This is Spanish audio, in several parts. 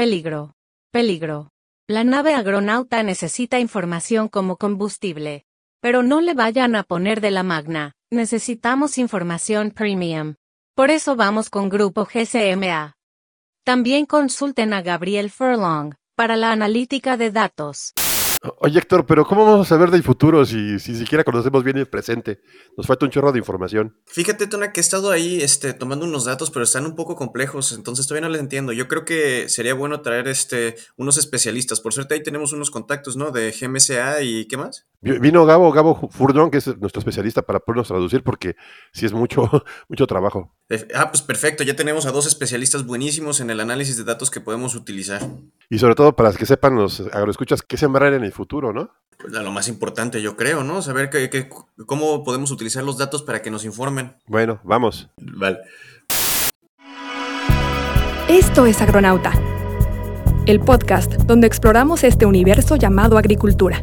Peligro. Peligro. La nave agronauta necesita información como combustible. Pero no le vayan a poner de la magna, necesitamos información premium. Por eso vamos con Grupo GCMA. También consulten a Gabriel Furlong, para la analítica de datos. Oye, Héctor, pero ¿cómo vamos a saber del futuro si, si siquiera conocemos bien el presente? Nos falta un chorro de información. Fíjate, Tona, que he estado ahí este, tomando unos datos, pero están un poco complejos, entonces todavía no les entiendo. Yo creo que sería bueno traer este, unos especialistas. Por suerte ahí tenemos unos contactos, ¿no? De GMSA y ¿qué más? Vino Gabo, Gabo Furdón, que es nuestro especialista para podernos traducir, porque sí es mucho, mucho trabajo. Ah, pues perfecto, ya tenemos a dos especialistas buenísimos en el análisis de datos que podemos utilizar. Y sobre todo para que sepan los agroescuchas qué sembrar en el futuro, ¿no? Pues lo más importante, yo creo, ¿no? Saber que, cómo podemos utilizar los datos para que nos informen. Bueno, vamos. Vale. Esto es Agronauta, el podcast donde exploramos este universo llamado agricultura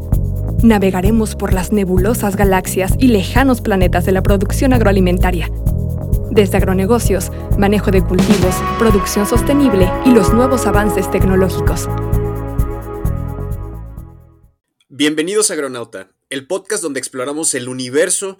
navegaremos por las nebulosas galaxias y lejanos planetas de la producción agroalimentaria. Desde agronegocios, manejo de cultivos, producción sostenible y los nuevos avances tecnológicos. Bienvenidos a Agronauta, el podcast donde exploramos el universo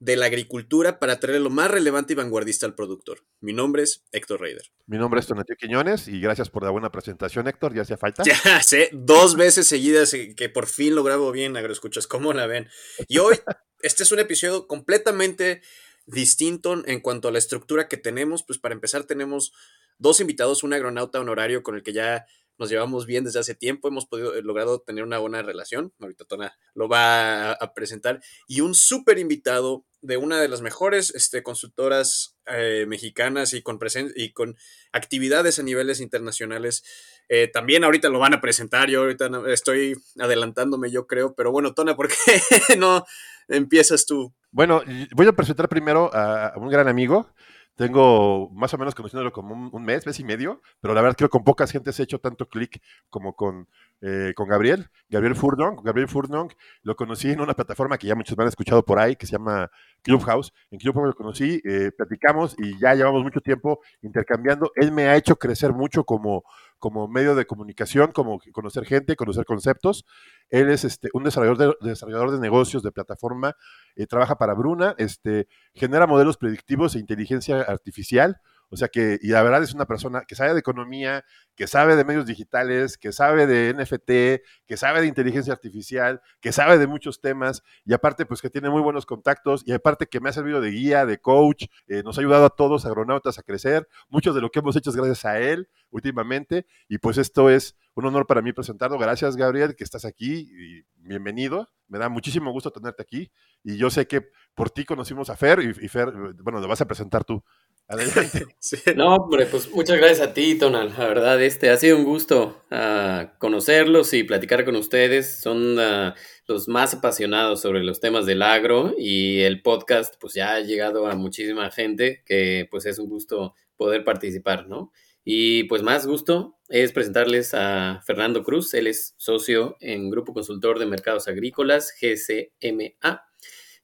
de la agricultura para traer lo más relevante y vanguardista al productor. Mi nombre es Héctor Reider. Mi nombre es Tonatio Quiñones y gracias por la buena presentación, Héctor. ¿Ya hacía falta? Ya sé, dos veces seguidas que por fin lo grabo bien, agroescuchas. ¿Cómo la ven? Y hoy, este es un episodio completamente distinto en cuanto a la estructura que tenemos. Pues para empezar, tenemos dos invitados, un agronauta honorario con el que ya nos llevamos bien desde hace tiempo, hemos podido, eh, logrado tener una buena relación, ahorita Tona lo va a, presentar, y un súper invitado de una de las mejores este, consultoras eh, mexicanas y con, y con actividades a niveles internacionales. Eh, también ahorita lo van a presentar, yo ahorita estoy adelantándome, yo creo, pero bueno, Tona, ¿por qué no empiezas tú? Bueno, voy a presentar primero a un gran amigo, tengo más o menos conociéndolo como un, mes, mes y medio, pero la verdad creo que con pocas gentes he hecho tanto clic como con, eh, con Gabriel, Gabriel Furnong. Gabriel Furnong lo conocí en una plataforma que ya muchos me han escuchado por ahí, que se llama Clubhouse. En Clubhouse lo conocí, eh, platicamos y ya llevamos mucho tiempo intercambiando. Él me ha hecho crecer mucho como, como medio de comunicación, como conocer gente, conocer conceptos. Él es este, un desarrollador de, desarrollador de negocios de plataforma, eh, trabaja para Bruna, este, genera modelos predictivos e inteligencia artificial. O sea que, y la verdad es una persona que sabe de economía, que sabe de medios digitales, que sabe de NFT, que sabe de inteligencia artificial, que sabe de muchos temas, y aparte, pues que tiene muy buenos contactos, y aparte que me ha servido de guía, de coach, eh, nos ha ayudado a todos, agronautas, a crecer. Muchos de lo que hemos hecho es gracias a él últimamente, y pues esto es un honor para mí presentarlo. Gracias, Gabriel, que estás aquí, y bienvenido. Me da muchísimo gusto tenerte aquí, y yo sé que por ti conocimos a Fer, y, y Fer, bueno, lo vas a presentar tú. Adelante. No, hombre, pues muchas gracias a ti, Tonal. La verdad, este ha sido un gusto uh, conocerlos y platicar con ustedes. Son uh, los más apasionados sobre los temas del agro y el podcast, pues ya ha llegado a muchísima gente que pues es un gusto poder participar, ¿no? Y pues más gusto es presentarles a Fernando Cruz. Él es socio en Grupo Consultor de Mercados Agrícolas, GCMA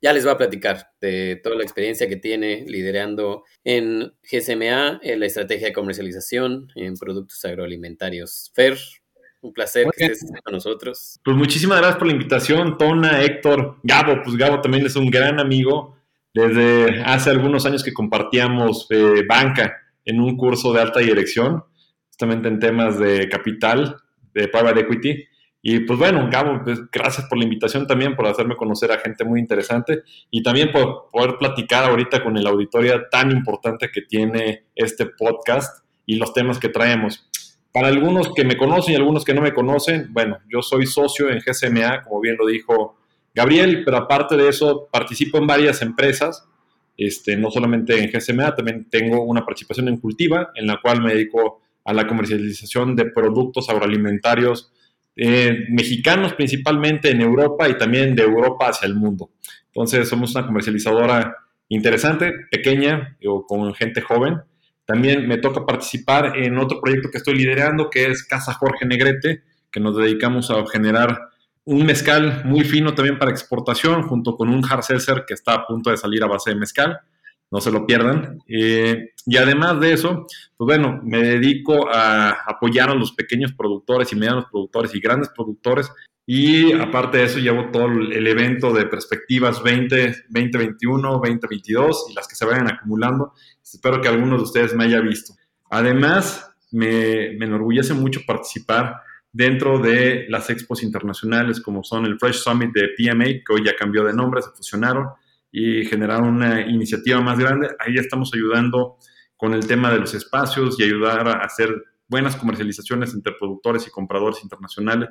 ya les va a platicar de toda la experiencia que tiene liderando en GSMA, en la estrategia de comercialización en productos agroalimentarios. Fer, un placer que estés con nosotros. Pues muchísimas gracias por la invitación, Tona, Héctor, Gabo, pues Gabo también es un gran amigo. Desde hace algunos años que compartíamos eh, banca en un curso de alta dirección, justamente en temas de capital, de private equity. Y pues bueno, Gabo, pues, gracias por la invitación también, por hacerme conocer a gente muy interesante y también por poder platicar ahorita con el auditorio tan importante que tiene este podcast y los temas que traemos. Para algunos que me conocen y algunos que no me conocen, bueno, yo soy socio en GSMA, como bien lo dijo Gabriel, pero aparte de eso, participo en varias empresas, este, no solamente en GSMA, también tengo una participación en Cultiva, en la cual me dedico a la comercialización de productos agroalimentarios eh, mexicanos principalmente en Europa y también de Europa hacia el mundo. Entonces somos una comercializadora interesante, pequeña o con gente joven. También me toca participar en otro proyecto que estoy liderando que es Casa Jorge Negrete, que nos dedicamos a generar un mezcal muy fino también para exportación junto con un hard seltzer que está a punto de salir a base de mezcal. No se lo pierdan. Eh, y además de eso, pues bueno, me dedico a apoyar a los pequeños productores y medianos productores y grandes productores. Y aparte de eso, llevo todo el evento de perspectivas 20, 2021, 2022 y las que se vayan acumulando. Espero que alguno de ustedes me haya visto. Además, me, me enorgullece mucho participar dentro de las expos internacionales como son el Fresh Summit de PMA, que hoy ya cambió de nombre, se fusionaron y generaron una iniciativa más grande. Ahí estamos ayudando con el tema de los espacios y ayudar a hacer buenas comercializaciones entre productores y compradores internacionales,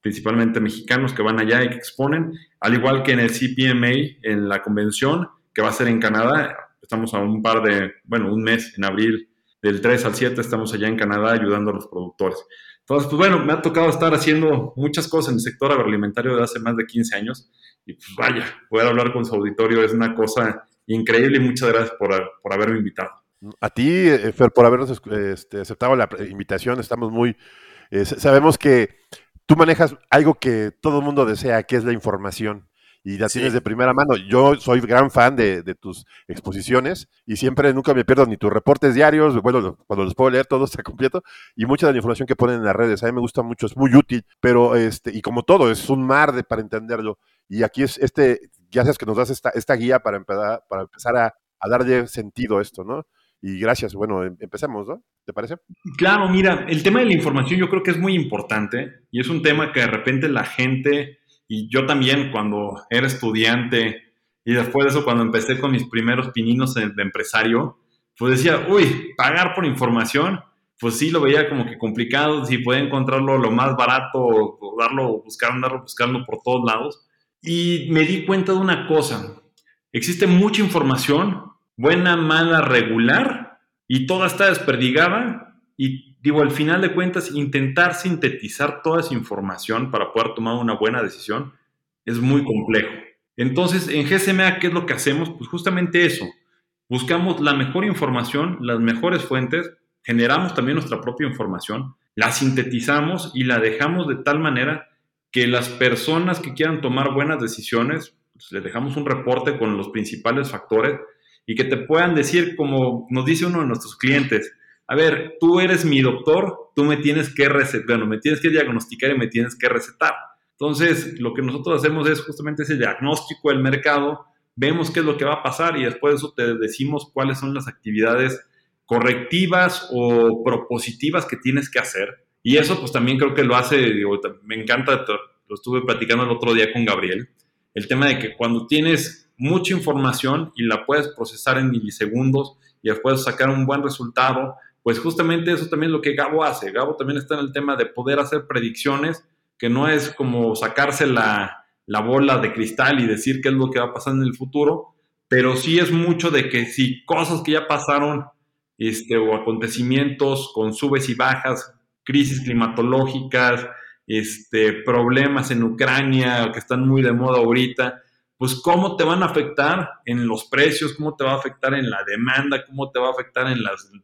principalmente mexicanos que van allá y que exponen, al igual que en el CPMA, en la convención que va a ser en Canadá. Estamos a un par de, bueno, un mes en abril, del 3 al 7 estamos allá en Canadá ayudando a los productores. Entonces, pues bueno, me ha tocado estar haciendo muchas cosas en el sector agroalimentario desde hace más de 15 años y pues vaya, poder hablar con su auditorio es una cosa increíble y muchas gracias por, haberme invitado. A ti, eh, Fer, por habernos este, aceptado la invitación, estamos muy... Eh, sabemos que tú manejas algo que todo el mundo desea, que es la información y la tienes de primera mano. Yo soy gran fan de, tus exposiciones y siempre nunca me pierdo ni tus reportes diarios, bueno, cuando los puedo leer todo está completo y mucha de la información que ponen en las redes, a mí me gusta mucho, es muy útil, pero este, y como todo, es un mar de, para entenderlo. Y aquí es este, gracias que nos das esta, esta guía para empezar, para empezar a, a darle sentido a esto, ¿no? Y gracias, bueno, em, empecemos, ¿no? ¿Te parece? Claro, mira, el tema de la información yo creo que es muy importante y es un tema que de repente la gente y yo también cuando era estudiante y después de eso cuando empecé con mis primeros pininos de, empresario, pues decía, uy, pagar por información, pues sí lo veía como que complicado, si podía encontrarlo lo más barato o darlo, buscar, andarlo buscando por todos lados. Y me di cuenta de una cosa, existe mucha información, buena, mala, regular, y toda está desperdigada y digo, al final de cuentas, intentar sintetizar toda esa información para poder tomar una buena decisión es muy complejo. Entonces, en GSMA, ¿qué es lo que hacemos? Pues justamente eso. Buscamos la mejor información, las mejores fuentes, generamos también nuestra propia información, la sintetizamos y la dejamos de tal manera que las personas que quieran tomar buenas decisiones, pues les dejamos un reporte con los principales factores y que te puedan decir, como nos dice uno de nuestros clientes, a ver, tú eres mi doctor, tú me tienes que recetar, bueno, me tienes que diagnosticar y me tienes que recetar. Entonces, lo que nosotros hacemos es justamente ese diagnóstico del mercado, vemos qué es lo que va a pasar y después de eso te decimos cuáles son las actividades correctivas o propositivas que tienes que hacer. Y eso pues también creo que lo hace, digo, me encanta, lo estuve platicando el otro día con Gabriel, el tema de que cuando tienes mucha información y la puedes procesar en milisegundos y después sacar un buen resultado, pues justamente eso también es lo que Gabo hace. Gabo también está en el tema de poder hacer predicciones, que no es como sacarse la, bola de cristal y decir qué es lo que va a pasar en el futuro, pero sí es mucho de que si cosas que ya pasaron este, o acontecimientos con subes y bajas, crisis climatológicas, este, problemas en Ucrania que están muy de moda ahorita, pues cómo te van a afectar en los precios, cómo te va a afectar en la demanda, cómo te va a afectar en,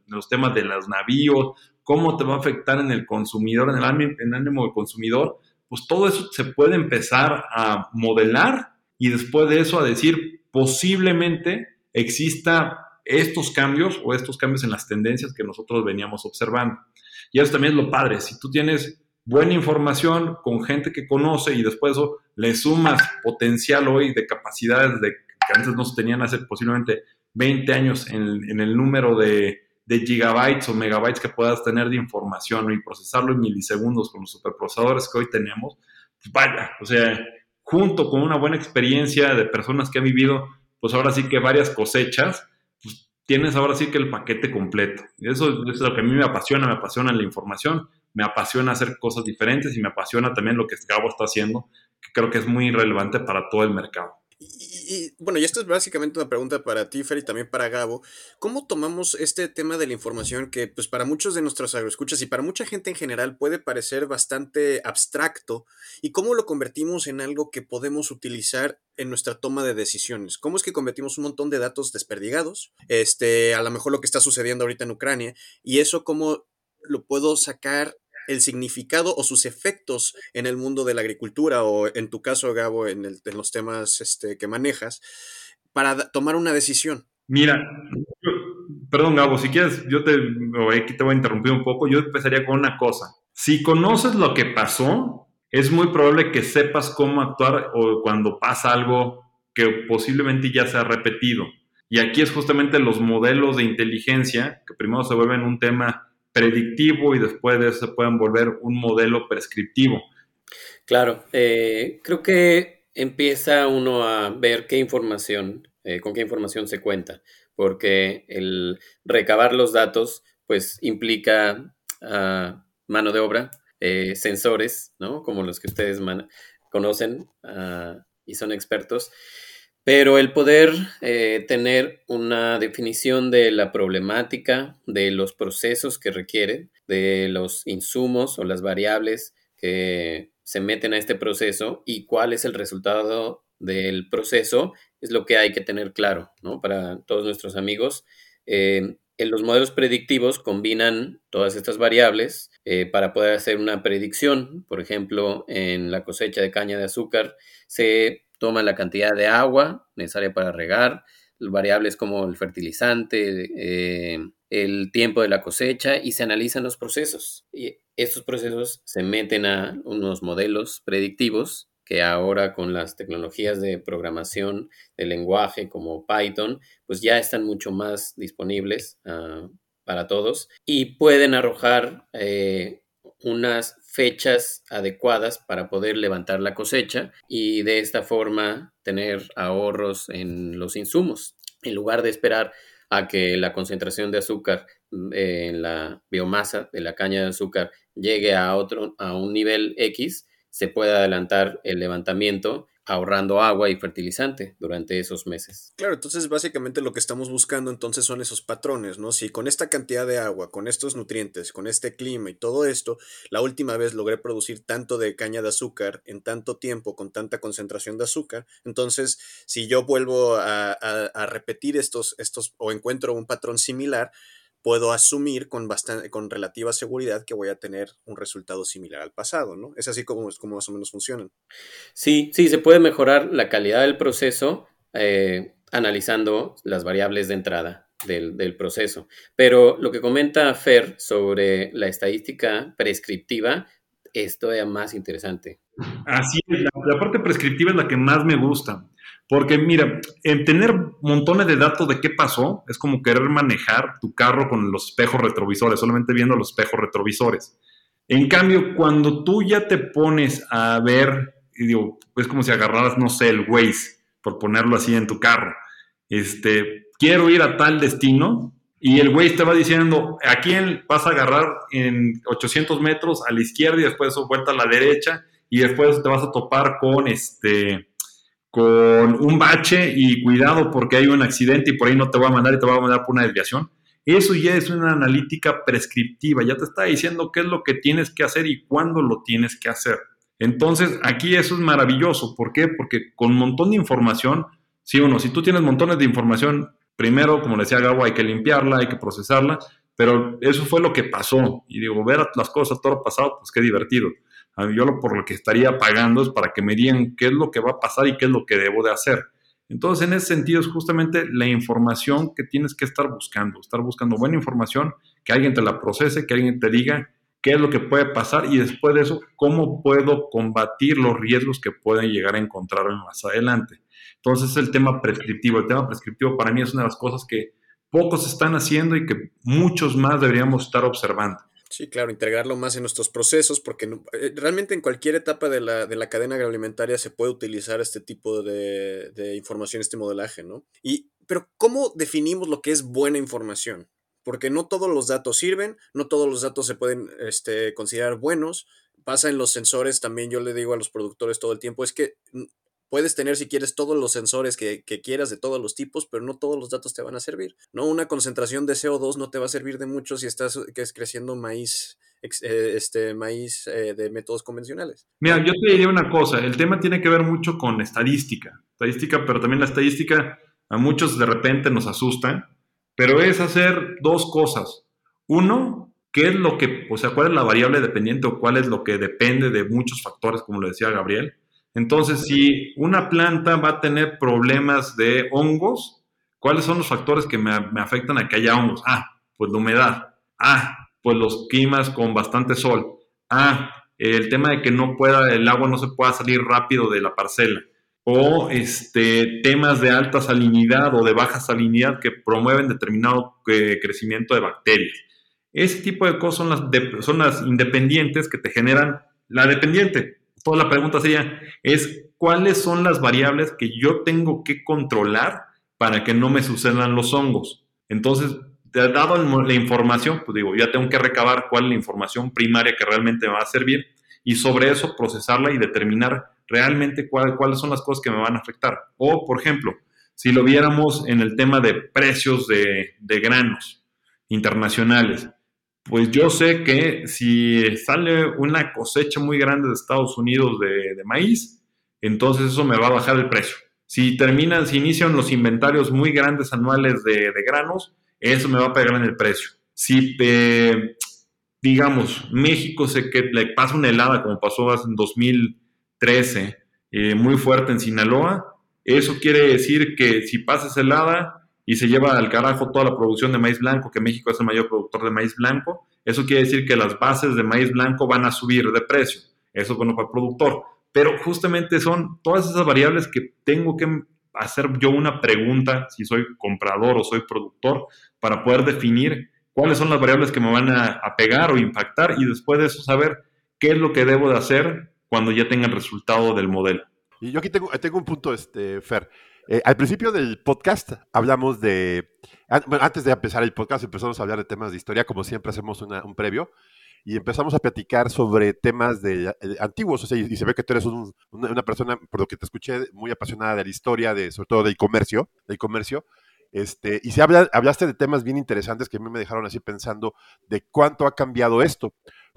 los temas de los navíos, cómo te va a afectar en el consumidor, en el, ánimo del consumidor, pues todo eso se puede empezar a modelar y después de eso a decir posiblemente exista estos cambios o estos cambios en las tendencias que nosotros veníamos observando. Y eso también es lo padre, si tú tienes buena información con gente que conoce y después eso le sumas potencial hoy de capacidades de, que antes no se tenían hace posiblemente 20 años en, el número de, gigabytes o megabytes que puedas tener de información y procesarlo en milisegundos con los superprocesadores que hoy tenemos, pues vaya, o sea, junto con una buena experiencia de personas que han vivido, pues ahora sí que varias cosechas, tienes ahora sí que el paquete completo. Eso es lo que a mí me apasiona, me apasiona la información, me apasiona hacer cosas diferentes y me apasiona también lo que Gabo está haciendo, que creo que es muy relevante para todo el mercado. Y, bueno, y esto es básicamente una pregunta para ti, Fer, y también para Gabo. ¿Cómo tomamos este tema de la información que, pues, para muchos de nuestros agroescuchas y para mucha gente en general puede parecer bastante abstracto? ¿Y cómo lo convertimos en algo que podemos utilizar en nuestra toma de decisiones? ¿Cómo es que convertimos un montón de datos desperdigados? Este, a lo mejor lo que está sucediendo ahorita en Ucrania, y eso cómo lo puedo sacar el significado o sus efectos en el mundo de la agricultura o en tu caso, Gabo, en, los temas este, que manejas, para tomar una decisión. Mira, perdón Gabo, si quieres, yo te, aquí te voy a interrumpir un poco, yo empezaría con una cosa. Si conoces lo que pasó, es muy probable que sepas cómo actuar o cuando pasa algo que posiblemente ya se ha repetido. Y aquí es justamente los modelos de inteligencia que primero se vuelven un tema predictivo y después de eso se pueden volver un modelo prescriptivo. Claro, eh, creo que empieza uno a ver qué información, eh, con qué información se cuenta, porque el recabar los datos pues implica ah, mano de obra, eh, sensores, ¿no? Como los que ustedes conocen ah, y son expertos. Pero el poder eh, tener una definición de la problemática, de los procesos que requieren, de los insumos o las variables que se meten a este proceso y cuál es el resultado del proceso, es lo que hay que tener claro, ¿no? Para todos nuestros amigos. Eh, en los modelos predictivos combinan todas estas variables eh, para poder hacer una predicción. Por ejemplo, en la cosecha de caña de azúcar se toma la cantidad de agua necesaria para regar, variables como el fertilizante, eh, el tiempo de la cosecha y se analizan los procesos. Y estos procesos se meten a unos modelos predictivos que ahora con las tecnologías de programación de lenguaje como Python, pues ya están mucho más disponibles ah, para todos y pueden arrojar eh, unas fechas adecuadas para poder levantar la cosecha y de esta forma tener ahorros en los insumos. En lugar de esperar a que la concentración de azúcar mm, en la biomasa de la caña de azúcar llegue a otro a un nivel X, se puede adelantar el levantamiento ahorrando agua y fertilizante durante esos meses. Claro, entonces básicamente lo que estamos buscando entonces son esos patrones, ¿no? Si con esta cantidad de agua, con estos nutrientes, con este clima y todo esto, la última vez logré producir tanto de caña de azúcar en tanto tiempo, con tanta concentración de azúcar, entonces si yo vuelvo a, repetir estos, estos o encuentro un patrón similar, puedo asumir con, bastante, con relativa seguridad que voy a tener un resultado similar al pasado, ¿no? Es así como, como más o menos funcionan. Sí, sí, se puede mejorar la calidad del proceso eh, analizando las variables de entrada del, del, proceso. Pero lo que comenta Fer sobre la estadística prescriptiva es todavía más interesante. Así es, la parte prescriptiva es la que más me gusta. Porque mira, en tener montones de datos de qué pasó es como querer manejar tu carro con los espejos retrovisores, solamente viendo los espejos retrovisores. En cambio, cuando tú ya te pones a ver, y digo, es como si agarraras, no sé, el Waze, por ponerlo así en tu carro. Este, quiero ir a tal destino y el Waze te va diciendo, aquí vas a agarrar en 800 metros a la izquierda y después vuelta a la derecha y después te vas a topar con este con un bache y cuidado porque hay un accidente y por ahí no te va a mandar y te va a mandar por una desviación. Eso ya es una analítica prescriptiva, ya te está diciendo qué es lo que tienes que hacer y cuándo lo tienes que hacer. Entonces, aquí eso es maravilloso. ¿Por qué? Porque con un montón de información, sí o no, si tú tienes montones de información, primero, como decía Gabo, hay que limpiarla, hay que procesarla, pero eso fue lo que pasó. Y digo, ver las cosas todo pasado, pues qué divertido. Yo lo, por lo que estaría pagando es para que me digan qué es lo que va a pasar y qué es lo que debo de hacer. Entonces, en ese sentido, es justamente la información que tienes que estar buscando, estar buscando buena información, que alguien te la procese, que alguien te diga qué es lo que puede pasar y después de eso, cómo puedo combatir los riesgos que pueden llegar a encontrarme más adelante. Entonces, el tema prescriptivo. El tema prescriptivo para mí es una de las cosas que pocos están haciendo y que muchos más deberíamos estar observando. Sí, claro, integrarlo más en nuestros procesos, porque eh, realmente en cualquier etapa de la, de la, cadena agroalimentaria se puede utilizar este tipo de, de, información, este modelaje, ¿no? Y, pero, ¿cómo definimos lo que es buena información? Porque no todos los datos sirven, no todos los datos se pueden este, considerar buenos. Pasa en los sensores, también yo le digo a los productores todo el tiempo, es que Puedes tener, si quieres, todos los sensores que, quieras de todos los tipos, pero no todos los datos te van a servir. ¿no? Una concentración de CO2 no te va a servir de mucho si estás que es creciendo maíz, eh, este, maíz eh, de métodos convencionales. Mira, yo te diría una cosa, el tema tiene que ver mucho con estadística, estadística, pero también la estadística a muchos de repente nos asustan, pero es hacer dos cosas. Uno, ¿qué es lo que, o sea, cuál es la variable dependiente o cuál es lo que depende de muchos factores, como lo decía Gabriel? Entonces, si una planta va a tener problemas de hongos, ¿Cuáles son los factores que me, afectan a que haya hongos? Ah, pues la humedad. Ah, pues los climas con bastante sol. Ah, el tema de que no pueda, el agua no se pueda salir rápido de la parcela. O este, temas de alta salinidad o de baja salinidad que promueven determinado eh, crecimiento de bacterias. Ese tipo de cosas son las, son las independientes que te generan la dependiente. Toda la pregunta sería, es cuáles son las variables que yo tengo que controlar para que no me sucedan los hongos. Entonces, dado la información, pues digo, ya tengo que recabar cuál es la información primaria que realmente me va a servir y sobre eso procesarla y determinar realmente cuáles son las cosas que me van a afectar. O, por ejemplo, si lo viéramos en el tema de precios de, granos internacionales, pues yo sé que si sale una cosecha muy grande de Estados Unidos de, maíz, entonces eso me va a bajar el precio. Si terminan, si inician los inventarios muy grandes anuales de, de granos, eso me va a pegar en el precio. Si, digamos, México se que le pasa una helada como pasó en 2013, eh, muy fuerte en Sinaloa, eso quiere decir que si pasa esa helada y se lleva al carajo toda la producción de maíz blanco, que México es el mayor productor de maíz blanco, eso quiere decir que las bases de maíz blanco van a subir de precio. Eso es bueno para el productor. Pero justamente son todas esas variables que tengo que hacer yo una pregunta si soy comprador o soy productor para poder definir cuáles son las variables que me van a, pegar o impactar y después de eso saber qué es lo que debo de hacer cuando ya tenga el resultado del modelo. Y yo aquí tengo, tengo un punto, este, Fer. Eh, al principio del podcast hablamos de, antes de empezar el podcast empezamos a hablar de temas de historia, como siempre hacemos un previo, y empezamos a platicar sobre temas de, eh, antiguos, o sea, y, se ve que tú eres una, persona, por lo que te escuché, muy apasionada de la historia, de, sobre todo del comercio, del comercio, este, y habla, hablaste de temas bien interesantes que a mí me dejaron así pensando de cuánto ha cambiado esto.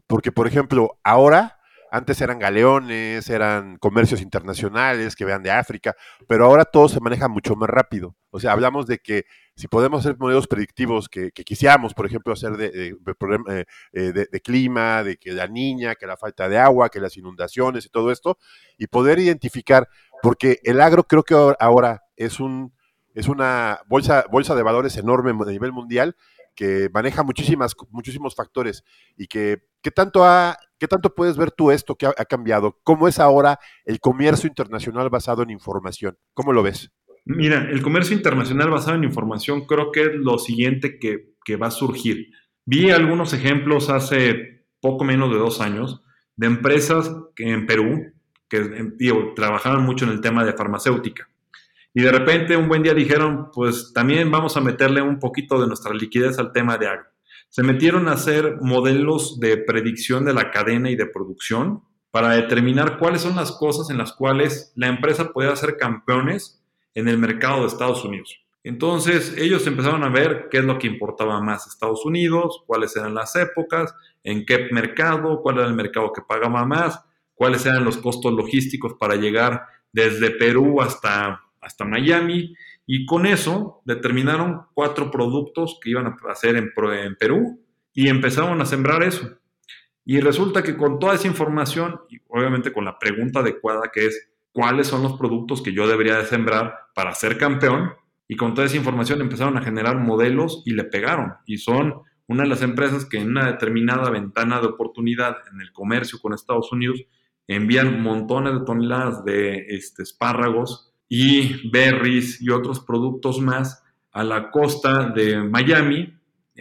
Porque, por ejemplo, ahora, antes eran galeones, eran comercios internacionales que vean de África, pero ahora todo se maneja mucho más rápido. O sea, hablamos de que si podemos hacer modelos predictivos que, quisiéramos, por ejemplo, hacer de, de, eh, eh, de, de, clima, de que la niña, que la falta de agua, que las inundaciones y todo esto, y poder identificar, porque el agro creo que ahora es un es una bolsa, bolsa de valores enorme a nivel mundial que maneja muchísimas, muchísimos factores y que ¿qué tanto, ha, ¿qué tanto puedes ver tú esto que ha, cambiado? ¿Cómo es ahora el comercio internacional basado en información? ¿Cómo lo ves? Mira, el comercio internacional basado en información creo que es lo siguiente que, que va a surgir. Vi algunos ejemplos hace poco menos de dos años de empresas en Perú que trabajaban mucho en el tema de farmacéutica y de repente un buen día dijeron, pues también vamos a meterle un poquito de nuestra liquidez al tema de agro. Se metieron a hacer modelos de predicción de la cadena y de producción para determinar cuáles son las cosas en las cuales la empresa puede ser campeones en el mercado de Estados Unidos. Entonces ellos empezaron a ver qué es lo que importaba más Estados Unidos, cuáles eran las épocas, en qué mercado, cuál era el mercado que pagaba más, cuáles eran los costos logísticos para llegar desde Perú hasta hasta Miami y con eso determinaron cuatro productos que iban a hacer en, en Perú y empezaron a sembrar eso. Y resulta que con toda esa información, y obviamente con la pregunta adecuada que es, ¿cuáles son los productos que yo debería de sembrar para ser campeón? Y con toda esa información empezaron a generar modelos y le pegaron. Y son una de las empresas que en una determinada ventana de oportunidad en el comercio con Estados Unidos envían montones de toneladas de este, espárragos y berries y otros productos más a la costa de Miami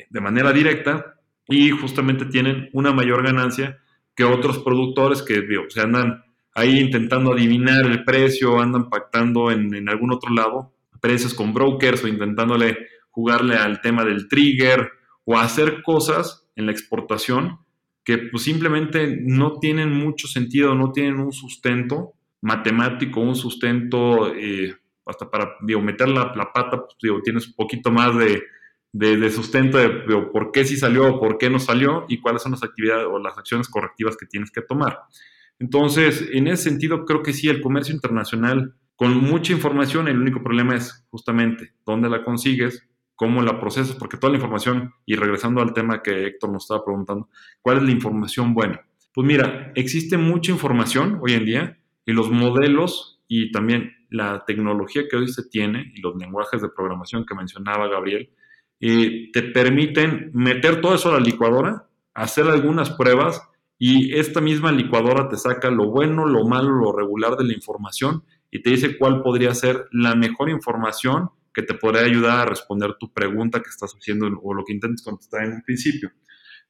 de manera directa y justamente tienen una mayor ganancia que otros productores que andan ahí intentando adivinar el precio, andan pactando en, en algún otro lado precios con brokers o intentándole jugarle al tema del trigger o hacer cosas en la exportación que pues simplemente no tienen mucho sentido, no tienen un sustento matemático, un sustento, eh, hasta para digo, meter la, pata, pues, digo, tienes un poquito más de, de, sustento de por qué sí salió o por qué no salió y cuáles son las actividades o las acciones correctivas que tienes que tomar. Entonces, en ese sentido, creo que sí, el comercio internacional, con mucha información, el único problema es justamente dónde la consigues, cómo la procesas, porque toda la información, y regresando al tema que Héctor nos estaba preguntando, ¿cuál es la información buena? Pues mira, existe mucha información hoy en día, y los modelos y también la tecnología que hoy se tiene y los lenguajes de programación que mencionaba Gabriel, eh, te permiten meter todo eso a la licuadora, hacer algunas pruebas y esta misma licuadora te saca lo bueno, lo malo, lo regular de la información y te dice cuál podría ser la mejor información que te podría ayudar a responder tu pregunta que estás haciendo o lo que intentes contestar en un principio.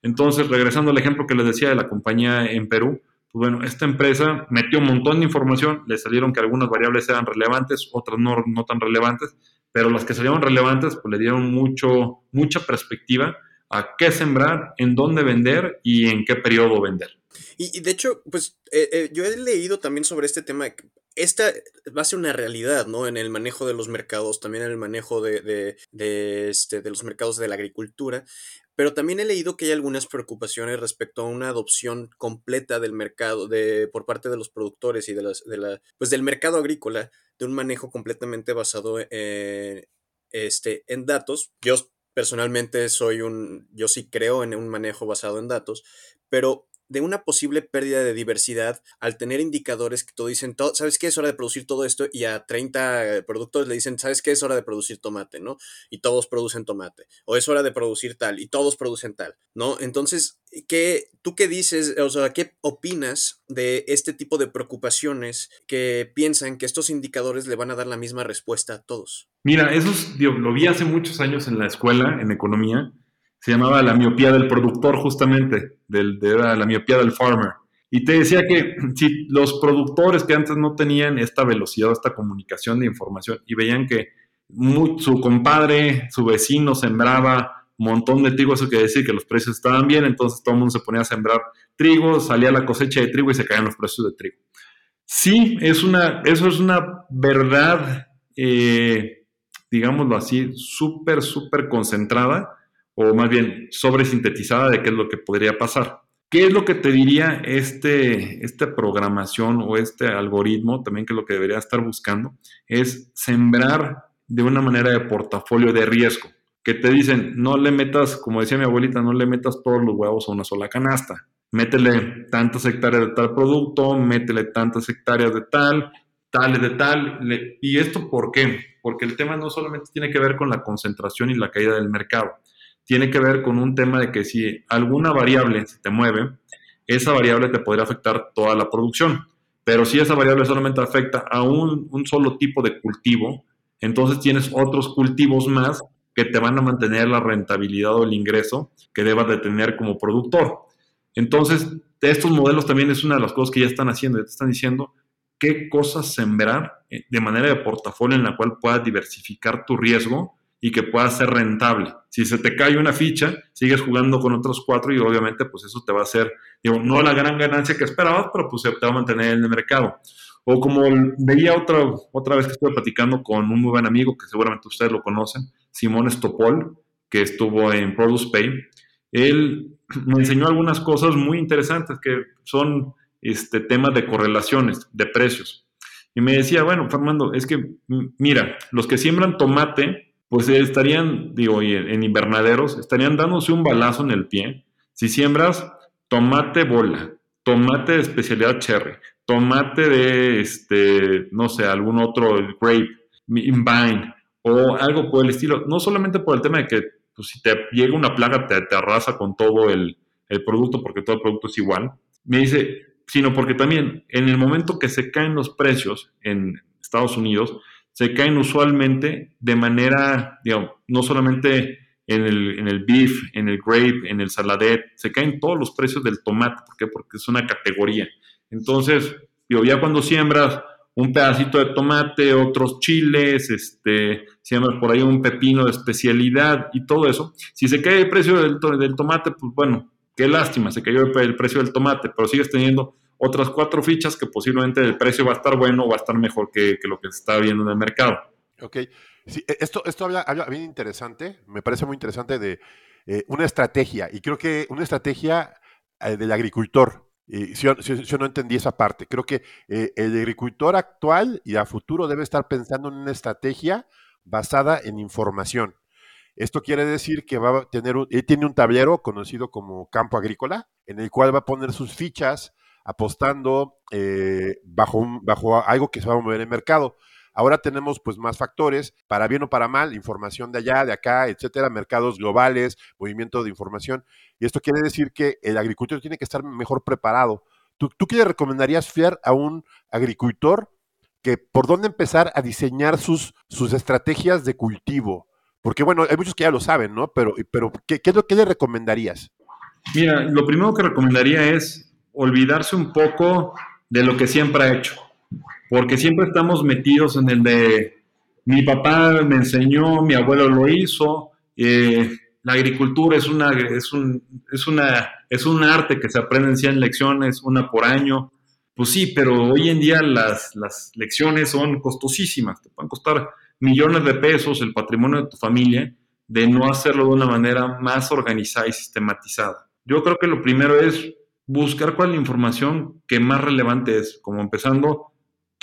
Entonces, regresando al ejemplo que les decía de la compañía en Perú, pues bueno, esta empresa metió un montón de información, le salieron que algunas variables eran relevantes, otras no, no tan relevantes, pero las que salieron relevantes, pues le dieron mucho, mucha perspectiva a qué sembrar, en dónde vender y en qué periodo vender. Y, de hecho, pues eh, eh, yo he leído también sobre este tema. Esta va a ser una realidad, ¿no? En el manejo de los mercados, también en el manejo de, de, este, de los mercados de la agricultura. Pero también he leído que hay algunas preocupaciones respecto a una adopción completa del mercado, de, por parte de los productores y de, las, de la, pues del mercado agrícola, de un manejo completamente basado en, este, en datos. Yo personalmente soy un, yo sí creo en un manejo basado en datos, pero de una posible pérdida de diversidad al tener indicadores que todo dicen, ¿sabes qué? Es hora de producir todo esto y a 30 productores le dicen, ¿sabes qué? Es hora de producir tomate, ¿no? Y todos producen tomate. O es hora de producir tal y todos producen tal, ¿no? Entonces, ¿qué, ¿tú qué dices? O sea, ¿qué opinas de este tipo de preocupaciones que piensan que estos indicadores le van a dar la misma respuesta a todos? Mira, eso lo vi hace muchos años en la escuela, en economía se llamaba la miopía del productor justamente, del, de, la miopía del farmer. Y te decía que si los productores que antes no tenían esta velocidad, esta comunicación de información y veían que su compadre, su vecino sembraba un montón de trigo, eso quiere decir que los precios estaban bien, entonces todo el mundo se ponía a sembrar trigo, salía la cosecha de trigo y se caían los precios de trigo. Sí, es una, eso es una verdad, eh, digámoslo así, súper, súper concentrada o más bien sobresintetizada de qué es lo que podría pasar. ¿Qué es lo que te diría este, esta programación o este algoritmo, también que lo que debería estar buscando, es sembrar de una manera de portafolio de riesgo? Que te dicen, no le metas, como decía mi abuelita, no le metas todos los huevos a una sola canasta. Métele tantas hectáreas de tal producto, métele tantas hectáreas de tal, tales de tal. ¿Y esto por qué? Porque el tema no solamente tiene que ver con la concentración y la caída del mercado, tiene que ver con un tema de que si alguna variable se te mueve, esa variable te podría afectar toda la producción. Pero si esa variable solamente afecta a un, solo tipo de cultivo, entonces tienes otros cultivos más que te van a mantener la rentabilidad o el ingreso que debas de tener como productor. Entonces, estos modelos también es una de las cosas que ya están haciendo, ya te están diciendo qué cosas sembrar eh, de manera de portafolio en la cual puedas diversificar tu riesgo y que pueda ser rentable. Si se te cae una ficha, sigues jugando con otros cuatro y obviamente pues eso te va a hacer, digo, no la gran ganancia que esperabas, pero pues te va a mantener en el mercado. O como veía otra, otra vez que estuve platicando con un muy buen amigo, que seguramente ustedes lo conocen, Simón Estopol, que estuvo en Produce Pay, él me enseñó algunas cosas muy interesantes que son este, temas de correlaciones, de precios. Y me decía, bueno, Fernando, es que, mira, los que siembran tomate, pues estarían, digo, en invernaderos, estarían dándose un balazo en el pie. Si siembras tomate bola, tomate de especialidad cherry, tomate de, este, no sé, algún otro grape, vine o algo por el estilo, no solamente por el tema de que pues, si te llega una plaga te, te arrasa con todo el, el producto porque todo el producto es igual, me dice, sino porque también en el momento que se caen los precios en Estados Unidos, se caen usualmente de manera, digamos, no solamente en el, en el beef, en el grape, en el saladet, se caen todos los precios del tomate. ¿Por qué? Porque es una categoría. Entonces, digo, ya cuando siembras un pedacito de tomate, otros chiles, este, siembras por ahí un pepino de especialidad y todo eso, si se cae el precio del, del tomate, pues bueno, qué lástima, se cayó el precio del tomate, pero sigues teniendo otras cuatro fichas que posiblemente el precio va a estar bueno o va a estar mejor que, lo que se está viendo en el mercado. Ok. Sí, e, esto, esto habla, bien interesante, me parece muy interesante de eh, una estrategia, y creo que una estrategia eh, del agricultor. Y si, yo no entendí esa parte. Creo que eh, el agricultor actual y a futuro debe estar pensando en una estrategia basada en información. Esto quiere decir que va a tener él tiene un tablero conocido como campo agrícola, en el cual va a poner sus fichas apostando eh, bajo, bajo algo que se va a mover en el mercado. Ahora tenemos pues más factores, para bien o para mal, información de allá, de acá, etcétera, mercados globales, movimiento de información. Y esto quiere decir que el agricultor tiene que estar mejor preparado. ¿Tú, tú qué le recomendarías, Fier, a un agricultor que por dónde empezar a diseñar sus, sus estrategias de cultivo? Porque bueno, hay muchos que ya lo saben, ¿no? Pero, pero ¿qué, qué es le recomendarías? Mira, lo primero que recomendaría es olvidarse un poco de lo que siempre ha hecho porque siempre estamos metidos en el de mi papá me enseñó, mi abuelo lo hizo, eh, la agricultura es una, es, un, es, una, es un arte que se aprende en 100 lecciones, una por año. Pues sí, pero hoy en día las, las lecciones son costosísimas, te pueden costar millones de pesos el patrimonio de tu familia de no hacerlo de una manera más organizada y sistematizada. Yo creo que lo primero es buscar cuál es la información que más relevante es, como empezando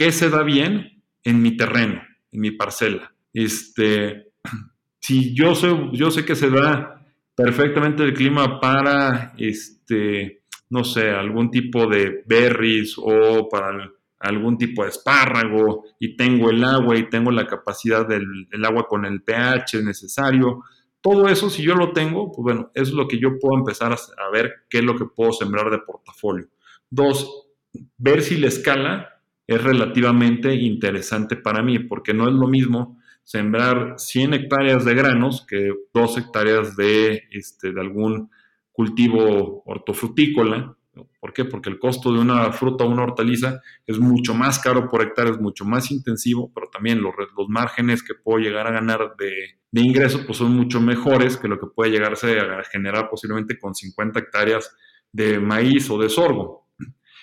¿Qué se da bien en mi terreno, en mi parcela? Este, si yo sé, yo sé que se da perfectamente el clima para, este, no sé, algún tipo de berries o para algún tipo de espárrago y tengo el agua y tengo la capacidad del agua con el pH necesario. Todo eso, si yo lo tengo, pues bueno, es lo que yo puedo empezar a, a ver qué es lo que puedo sembrar de portafolio. Dos, ver si la escala es relativamente interesante para mí, porque no es lo mismo sembrar 100 hectáreas de granos que 2 hectáreas de, este, de algún cultivo hortofrutícola. ¿Por qué? Porque el costo de una fruta o una hortaliza es mucho más caro por hectárea, es mucho más intensivo, pero también los, los márgenes que puedo llegar a ganar de, de ingresos pues son mucho mejores que lo que puede llegarse a generar posiblemente con 50 hectáreas de maíz o de sorgo.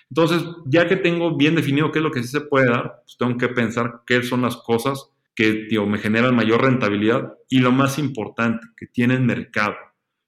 Entonces, ya que tengo bien definido qué es lo que sí se puede dar, pues tengo que pensar qué son las cosas que me generan mayor rentabilidad y lo más importante, que tienen mercado,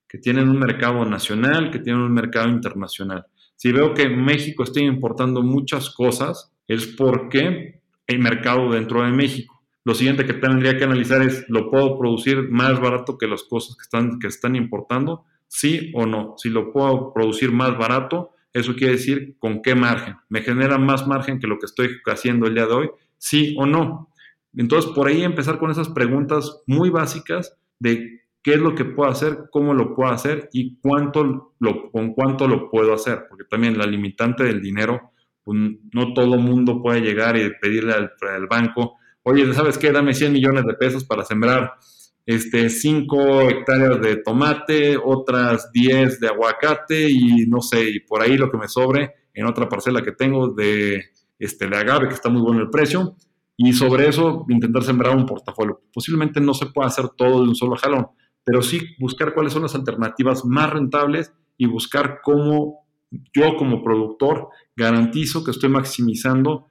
que tienen un mercado nacional, que tienen un mercado internacional. Si veo que México está importando muchas cosas, es porque hay mercado dentro de México. Lo siguiente que tendría que analizar es, ¿lo puedo producir más barato que las cosas que están, que están importando? Sí o no. Si lo puedo producir más barato, eso quiere decir con qué margen. ¿Me genera más margen que lo que estoy haciendo el día de hoy? Sí o no. Entonces, por ahí empezar con esas preguntas muy básicas de qué es lo que puedo hacer, cómo lo puedo hacer y cuánto lo, con cuánto lo puedo hacer. Porque también la limitante del dinero, pues, no todo mundo puede llegar y pedirle al, al banco, oye, ¿sabes qué? Dame 100 millones de pesos para sembrar este, 5 hectáreas de tomate, otras 10 de aguacate y no sé, y por ahí lo que me sobre en otra parcela que tengo de, este, de agave, que está muy bueno el precio, y sobre eso intentar sembrar un portafolio. Posiblemente no se pueda hacer todo de un solo jalón, pero sí buscar cuáles son las alternativas más rentables y buscar cómo yo como productor garantizo que estoy maximizando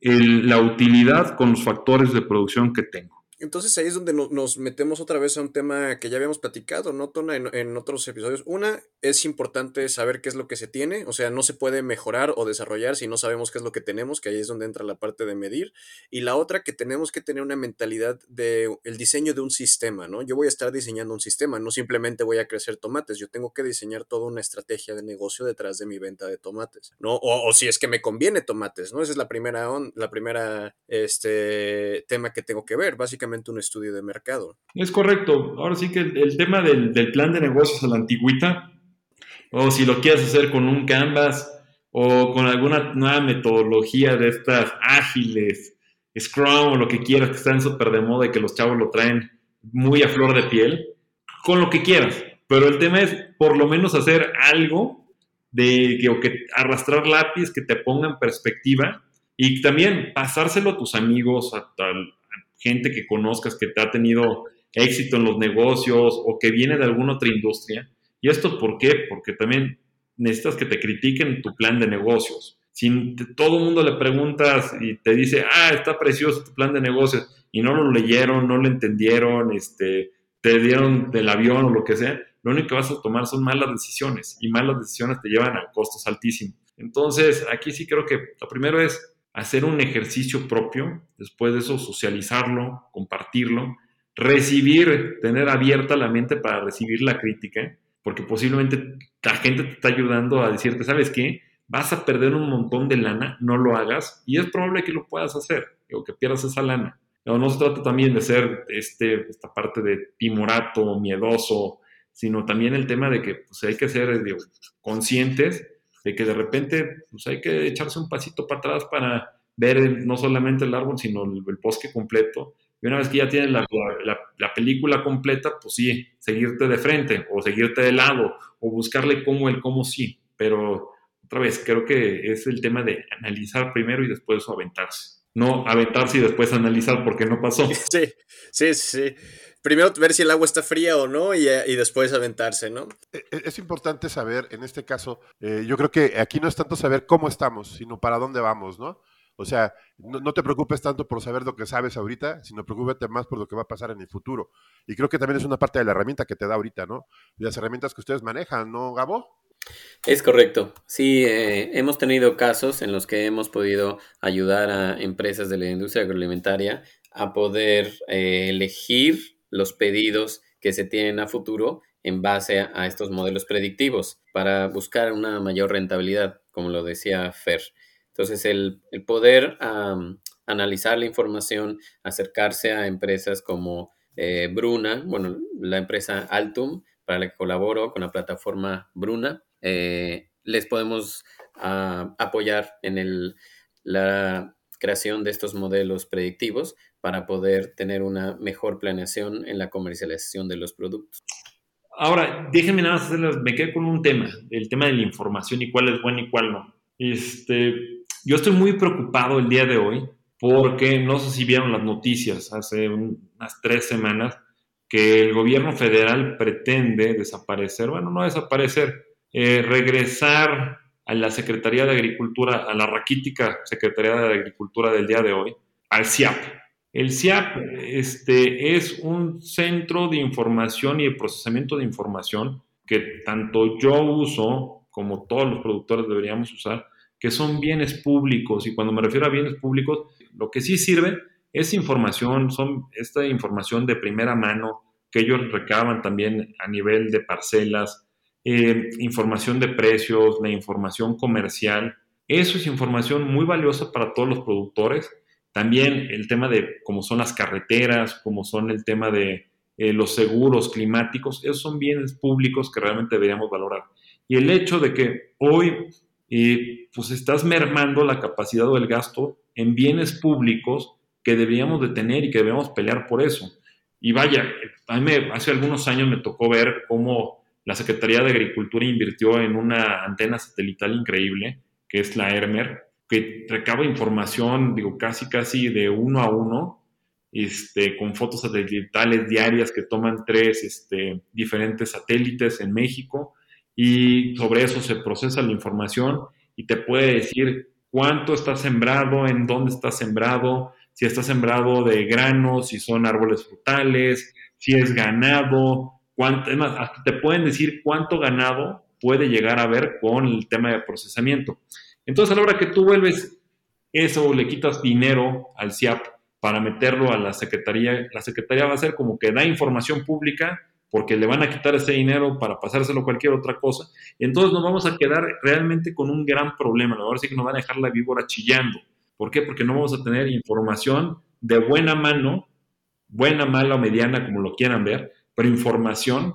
la utilidad con los factores de producción que tengo. Entonces ahí es donde nos metemos otra vez a un tema que ya habíamos platicado, ¿no, Tona? En, otros episodios. Una, es importante saber qué es lo que se tiene, o sea, no se puede mejorar o desarrollar si no sabemos qué es lo que tenemos, que ahí es donde entra la parte de medir. Y la otra, que tenemos que tener una mentalidad de el diseño de un sistema, ¿no? Yo voy a estar diseñando un sistema, no simplemente voy a crecer tomates, yo tengo que diseñar toda una estrategia de negocio detrás de mi venta de tomates, ¿no? O, si es que me conviene tomates, ¿no? Esa es la primera, la primera este, tema que tengo que ver, básicamente un estudio de mercado. Es correcto. Ahora sí que el, tema del, plan de negocios a la antigüita, o si lo quieres hacer con un Canvas o con alguna nueva metodología de estas ágiles, Scrum o lo que quieras, que están súper de moda y que los chavos lo traen muy a flor de piel, con lo que quieras. Pero el tema es por lo menos hacer algo de que, arrastrar lápiz que te ponga en perspectiva y también pasárselo a tus amigos, a, tal gente que conozcas que te ha tenido éxito en los negocios o que viene de alguna otra industria. ¿Y esto por qué? Porque también necesitas que te critiquen tu plan de negocios. Si todo el mundo le preguntas y te dice, ah, está precioso tu plan de negocios, y no lo leyeron, no lo entendieron, este, te dieron del avión o lo que sea, lo único que vas a tomar son malas decisiones y malas decisiones te llevan a costos altísimos. Entonces, aquí sí creo que lo primero es hacer un ejercicio propio, después de eso socializarlo, compartirlo, recibir, tener abierta la mente para recibir la crítica, porque posiblemente la gente te está ayudando a decirte, ¿sabes qué? vas a perder un montón de lana, no lo hagas y es probable que lo puedas hacer o que pierdas esa lana. No, se trata también de ser este, esta parte de timorato, miedoso, sino también el tema de que pues, hay que ser conscientes de que de repente pues, hay que echarse un pasito para atrás para ver no solamente el árbol, sino el, bosque completo. Y una vez que ya tienes la, la, película completa, pues sí, seguirte de frente o seguirte de lado o buscarle cómo el cómo sí. Pero otra vez, creo que es el tema de analizar primero y después aventarse. No aventarse y después analizar por qué no pasó. Sí, sí, sí primero ver si el agua está fría o no y, después aventarse, ¿no? E, e, es importante saber, en este caso, eh, yo creo que aquí no es tanto saber cómo estamos, sino para dónde vamos, ¿no? O sea, no, te preocupes tanto por saber lo que sabes ahorita, sino preocúpate más por lo que va a pasar en el futuro. Y creo que también es una parte de la herramienta que te da ahorita, ¿no? Las herramientas que ustedes manejan, ¿no, Gabo? Es correcto. Sí, eh, hemos tenido casos en los que hemos podido ayudar a empresas de la industria agroalimentaria a poder eh, elegir los pedidos que se tienen a futuro en base a, estos modelos predictivos para buscar una mayor rentabilidad, como lo decía Fer. Entonces, el, poder analizar la información, acercarse a empresas como eh, Bruna, bueno, la empresa Altum, para la que colaboro con la plataforma Bruna, eh, les podemos apoyar en el, la creación de estos modelos predictivos para poder tener una mejor planeación en la comercialización de los productos. Ahora, déjenme nada más hacerles, me quedé con un tema, el tema de la información y cuál es bueno y cuál no. Este, yo estoy muy preocupado el día de hoy porque no sé si vieron las noticias hace unas tres semanas que el gobierno federal pretende desaparecer, bueno, no desaparecer, eh, regresar a la Secretaría de Agricultura, a la raquítica Secretaría de Agricultura del día de hoy, al CIAP, el CIAP este, es un centro de información y de procesamiento de información que tanto yo uso como todos los productores deberíamos usar, que son bienes públicos. Y cuando me refiero a bienes públicos, lo que sí sirve es información, son esta información de primera mano que ellos recaban también a nivel de parcelas, eh, información de precios, la información comercial. Eso es información muy valiosa para todos los productores también el tema de cómo son las carreteras, cómo son el tema de eh, los seguros climáticos, esos son bienes públicos que realmente deberíamos valorar. Y el hecho de que hoy eh, pues estás mermando la capacidad o el gasto en bienes públicos que deberíamos de tener y que debemos pelear por eso. Y vaya, a mí hace algunos años me tocó ver cómo la Secretaría de Agricultura invirtió en una antena satelital increíble, que es la Hermer, que recaba información, digo, casi, casi de uno a uno, este, con fotos satelitales diarias que toman tres este, diferentes satélites en México y sobre eso se procesa la información y te puede decir cuánto está sembrado, en dónde está sembrado, si está sembrado de granos, si son árboles frutales, si es ganado, cuánto, es más, hasta te pueden decir cuánto ganado puede llegar a ver con el tema de procesamiento. Entonces, a la hora que tú vuelves eso, le quitas dinero al CIAP para meterlo a la Secretaría, la Secretaría va a ser como que da información pública porque le van a quitar ese dinero para pasárselo a cualquier otra cosa. Entonces nos vamos a quedar realmente con un gran problema. Ahora sí que nos van a dejar la víbora chillando. ¿Por qué? Porque no vamos a tener información de buena mano, buena, mala o mediana, como lo quieran ver, pero información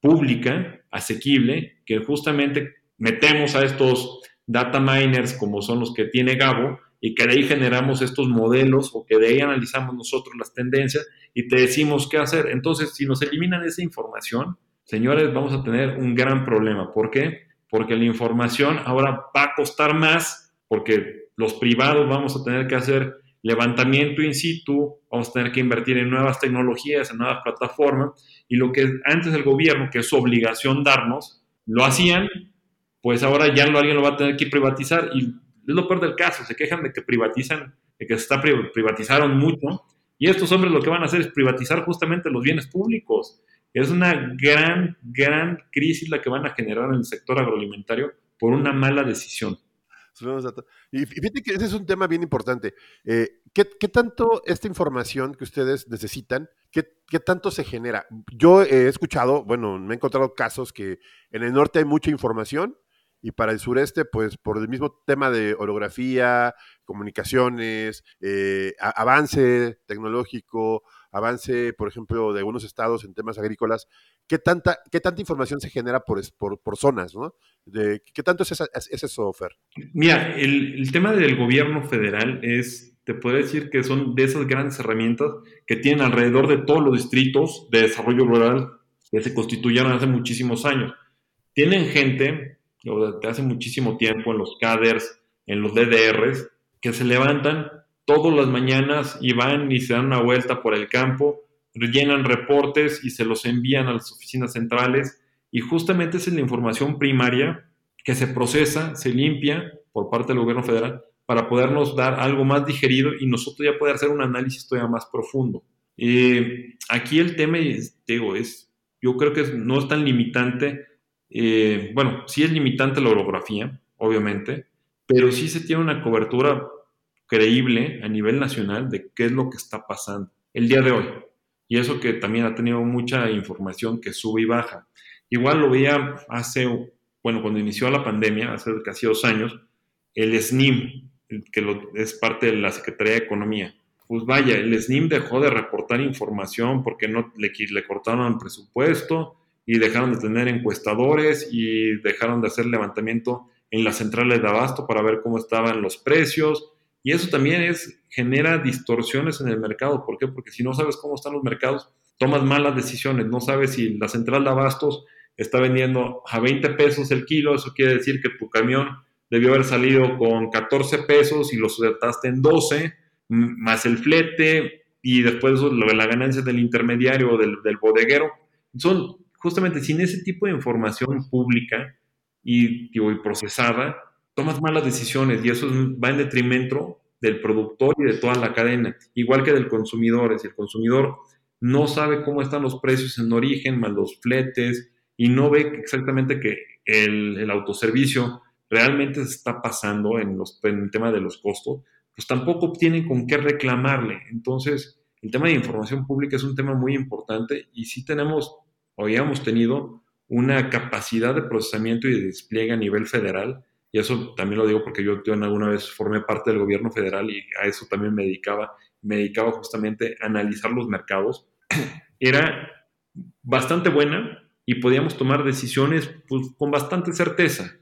pública, asequible, que justamente metemos a estos data miners como son los que tiene Gabo y que de ahí generamos estos modelos o que de ahí analizamos nosotros las tendencias y te decimos qué hacer. Entonces, si nos eliminan esa información, señores, vamos a tener un gran problema. ¿Por qué? Porque la información ahora va a costar más porque los privados vamos a tener que hacer levantamiento in situ, vamos a tener que invertir en nuevas tecnologías, en nuevas plataformas, y lo que antes el gobierno, que es su obligación darnos, lo hacían pues ahora ya no alguien lo va a tener que privatizar y es lo peor del caso, se quejan de que privatizan, de que se está privatizaron mucho y estos hombres lo que van a hacer es privatizar justamente los bienes públicos. Es una gran, gran crisis la que van a generar en el sector agroalimentario por una mala decisión. Y fíjate que ese es un tema bien importante. Eh, ¿qué, tanto esta información que ustedes necesitan, qué, qué, tanto se genera? Yo he escuchado, bueno, me he encontrado casos que en el norte hay mucha información y para el sureste, pues por el mismo tema de orografía, comunicaciones, eh, avance tecnológico, avance, por ejemplo, de algunos estados en temas agrícolas, ¿qué tanta, qué tanta información se genera por, por, por zonas? ¿no? De, ¿Qué tanto es, esa, es eso, Fer? Mira, el, el, tema del gobierno federal es, te puedo decir que son de esas grandes herramientas que tienen alrededor de todos los distritos de desarrollo rural que se constituyeron hace muchísimos años. Tienen gente, desde hace muchísimo tiempo, en los CADERS, en los DDRs, que se levantan todas las mañanas y van y se dan una vuelta por el campo, rellenan reportes y se los envían a las oficinas centrales y justamente es la información primaria que se procesa, se limpia por parte del gobierno federal para podernos dar algo más digerido y nosotros ya poder hacer un análisis todavía más profundo. Eh, aquí el tema, digo, es, yo creo que no es tan limitante, eh, bueno, sí es limitante la orografía, obviamente, pero sí se tiene una cobertura creíble a nivel nacional de qué es lo que está pasando el día de hoy. Y eso que también ha tenido mucha información que sube y baja. Igual lo veía hace, bueno, cuando inició la pandemia, hace casi dos años, el SNIM, que es parte de la Secretaría de Economía. Pues vaya, el SNIM dejó de reportar información porque no le, le cortaron el presupuesto y dejaron de tener encuestadores y dejaron de hacer levantamiento en las centrales de abasto para ver cómo estaban los precios y eso también es, genera distorsiones en el mercado. ¿Por qué? Porque si no sabes cómo están los mercados, tomas malas decisiones. No sabes si la central de abastos está vendiendo a 20 pesos el kilo, eso quiere decir que tu camión debió haber salido con 14 pesos y lo sueltaste en 12, más el flete y después la ganancia del intermediario del, del bodeguero. Son justamente sin ese tipo de información pública y, procesada, tomas malas decisiones y eso va en detrimento del productor y de toda la cadena, igual que del consumidor. Si el consumidor no sabe cómo están los precios en origen, más los fletes, y no ve exactamente que el, autoservicio realmente se está pasando en, los, en el tema de los costos, pues tampoco tienen con qué reclamarle. Entonces, el tema de información pública es un tema muy importante y sí tenemos, o habíamos tenido, una capacidad de procesamiento y de despliegue a nivel federal y eso también lo digo porque yo, yo alguna vez formé parte del gobierno federal y a eso también me dedicaba, me dedicaba justamente a analizar los mercados, era bastante buena y podíamos tomar decisiones pues, con bastante certeza.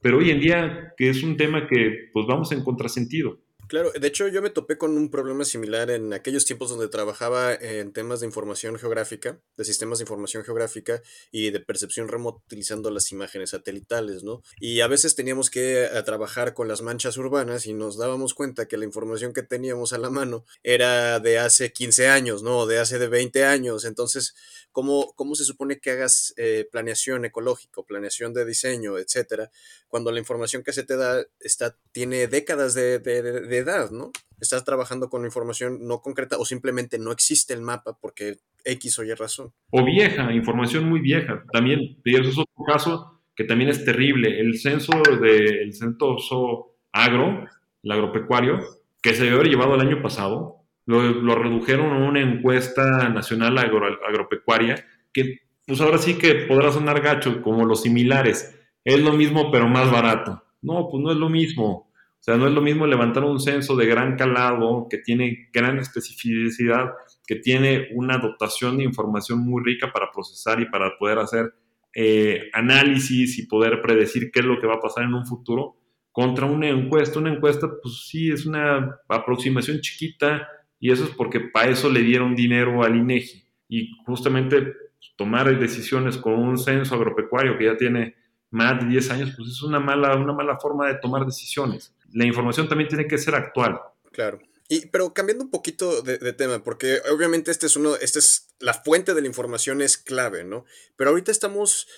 Pero hoy en día, que es un tema que pues vamos en contrasentido. Claro, de hecho yo me topé con un problema similar en aquellos tiempos donde trabajaba en temas de información geográfica, de sistemas de información geográfica y de percepción remota utilizando las imágenes satelitales, ¿no? Y a veces teníamos que eh, trabajar con las manchas urbanas y nos dábamos cuenta que la información que teníamos a la mano era de hace 15 años, ¿no? De hace de 20 años. Entonces, ¿cómo, cómo se supone que hagas eh, planeación ecológica, planeación de diseño, etcétera, cuando la información que se te da está, tiene décadas de, de, de edad, ¿no? Estás trabajando con información no concreta o simplemente no existe el mapa porque X o Y razón. O vieja, información muy vieja. También, eso es otro caso que también es terrible. El censo del censo agro, el agropecuario, que se debió haber llevado el año pasado, lo, redujeron a una encuesta nacional agropecuaria que pues ahora sí que podrá sonar gacho como los similares. Es lo mismo pero más barato. No, pues no es lo mismo. O sea, no es lo mismo levantar un censo de gran calado, que tiene gran especificidad, que tiene una dotación de información muy rica para procesar y para poder hacer eh, análisis y poder predecir qué es lo que va a pasar en un futuro, contra una encuesta. Una encuesta, pues sí, es una aproximación chiquita y eso es porque para eso le dieron dinero al INEGI. Y justamente pues, tomar decisiones con un censo agropecuario que ya tiene más de 10 años, pues es una mala, una mala forma de tomar decisiones la información también tiene que ser actual. Claro. Y, pero cambiando un poquito de, tema, porque obviamente este es uno, este es la fuente de la información es clave, ¿no? Pero ahorita estamos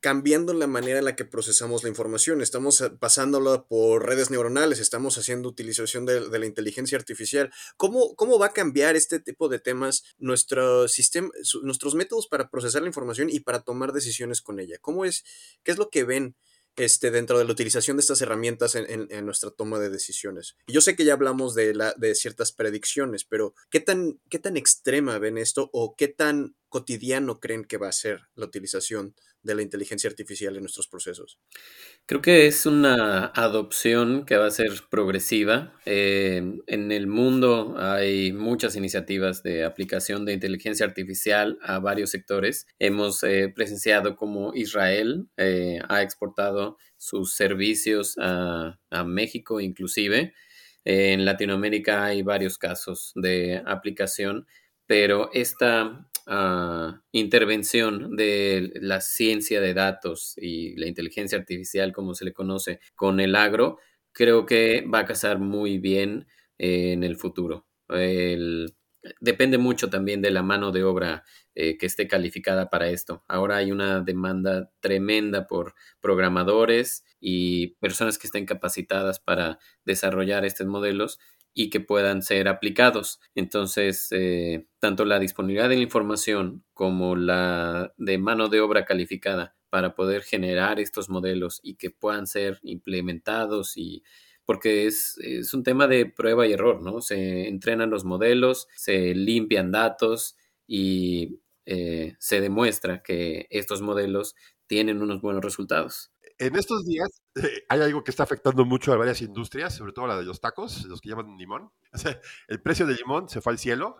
cambiando la manera en la que procesamos la información, estamos pasándola por redes neuronales, estamos haciendo utilización de, de la inteligencia artificial. ¿Cómo, ¿Cómo, va a cambiar este tipo de temas nuestro sistema, nuestros métodos para procesar la información y para tomar decisiones con ella? ¿Cómo es, qué es lo que ven este, dentro de la utilización de estas herramientas en, nuestra toma de decisiones. Y yo sé que ya hablamos de, la, de ciertas predicciones, pero ¿qué tan, ¿qué tan extrema ven esto o qué tan cotidiano creen que va a ser la utilización de la inteligencia artificial en nuestros procesos? Creo que es una adopción que va a ser progresiva. Eh, en el mundo hay muchas iniciativas de aplicación de inteligencia artificial a varios sectores. Hemos eh, presenciado como Israel eh, ha exportado sus servicios a, a México inclusive. En Latinoamérica hay varios casos de aplicación, pero esta intervención de la ciencia de datos y la inteligencia artificial, como se le conoce, con el agro, creo que va a casar muy bien en el futuro. depende mucho también de la mano de obra eh, que esté calificada para esto. Ahora hay una demanda tremenda por programadores y personas que estén capacitadas para desarrollar estos modelos y que puedan ser aplicados. Entonces, eh, tanto la disponibilidad de la información como la de mano de obra calificada para poder generar estos modelos y que puedan ser implementados y porque es, un tema de prueba y error, ¿no? Se entrenan los modelos, se limpian datos y eh, se demuestra que estos modelos tienen unos buenos resultados en estos días eh, hay algo que está afectando mucho a varias industrias, sobre todo la de los tacos, los que llaman limón. el precio del limón se fue al cielo.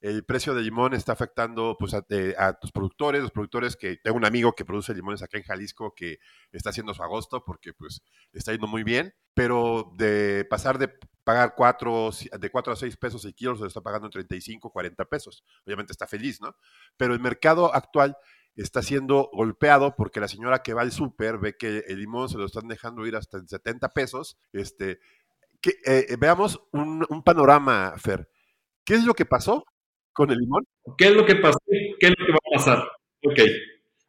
El precio del limón está afectando pues, a, tus productores, los productores que tengo un amigo que produce limones acá en Jalisco que está haciendo su agosto porque pues está yendo muy bien, pero de pasar de pagar cuatro, de 4 a 6 pesos el kilo se lo está pagando en 35, 40 pesos. Obviamente está feliz, ¿no? Pero el mercado actual está siendo golpeado porque la señora que va al súper ve que el limón se lo están dejando ir hasta en 70 pesos. Este, eh, eh, veamos un, panorama, Fer. ¿Qué es lo que pasó con el limón? ¿Qué es lo que pasó? ¿Qué es lo que va a pasar? Ok.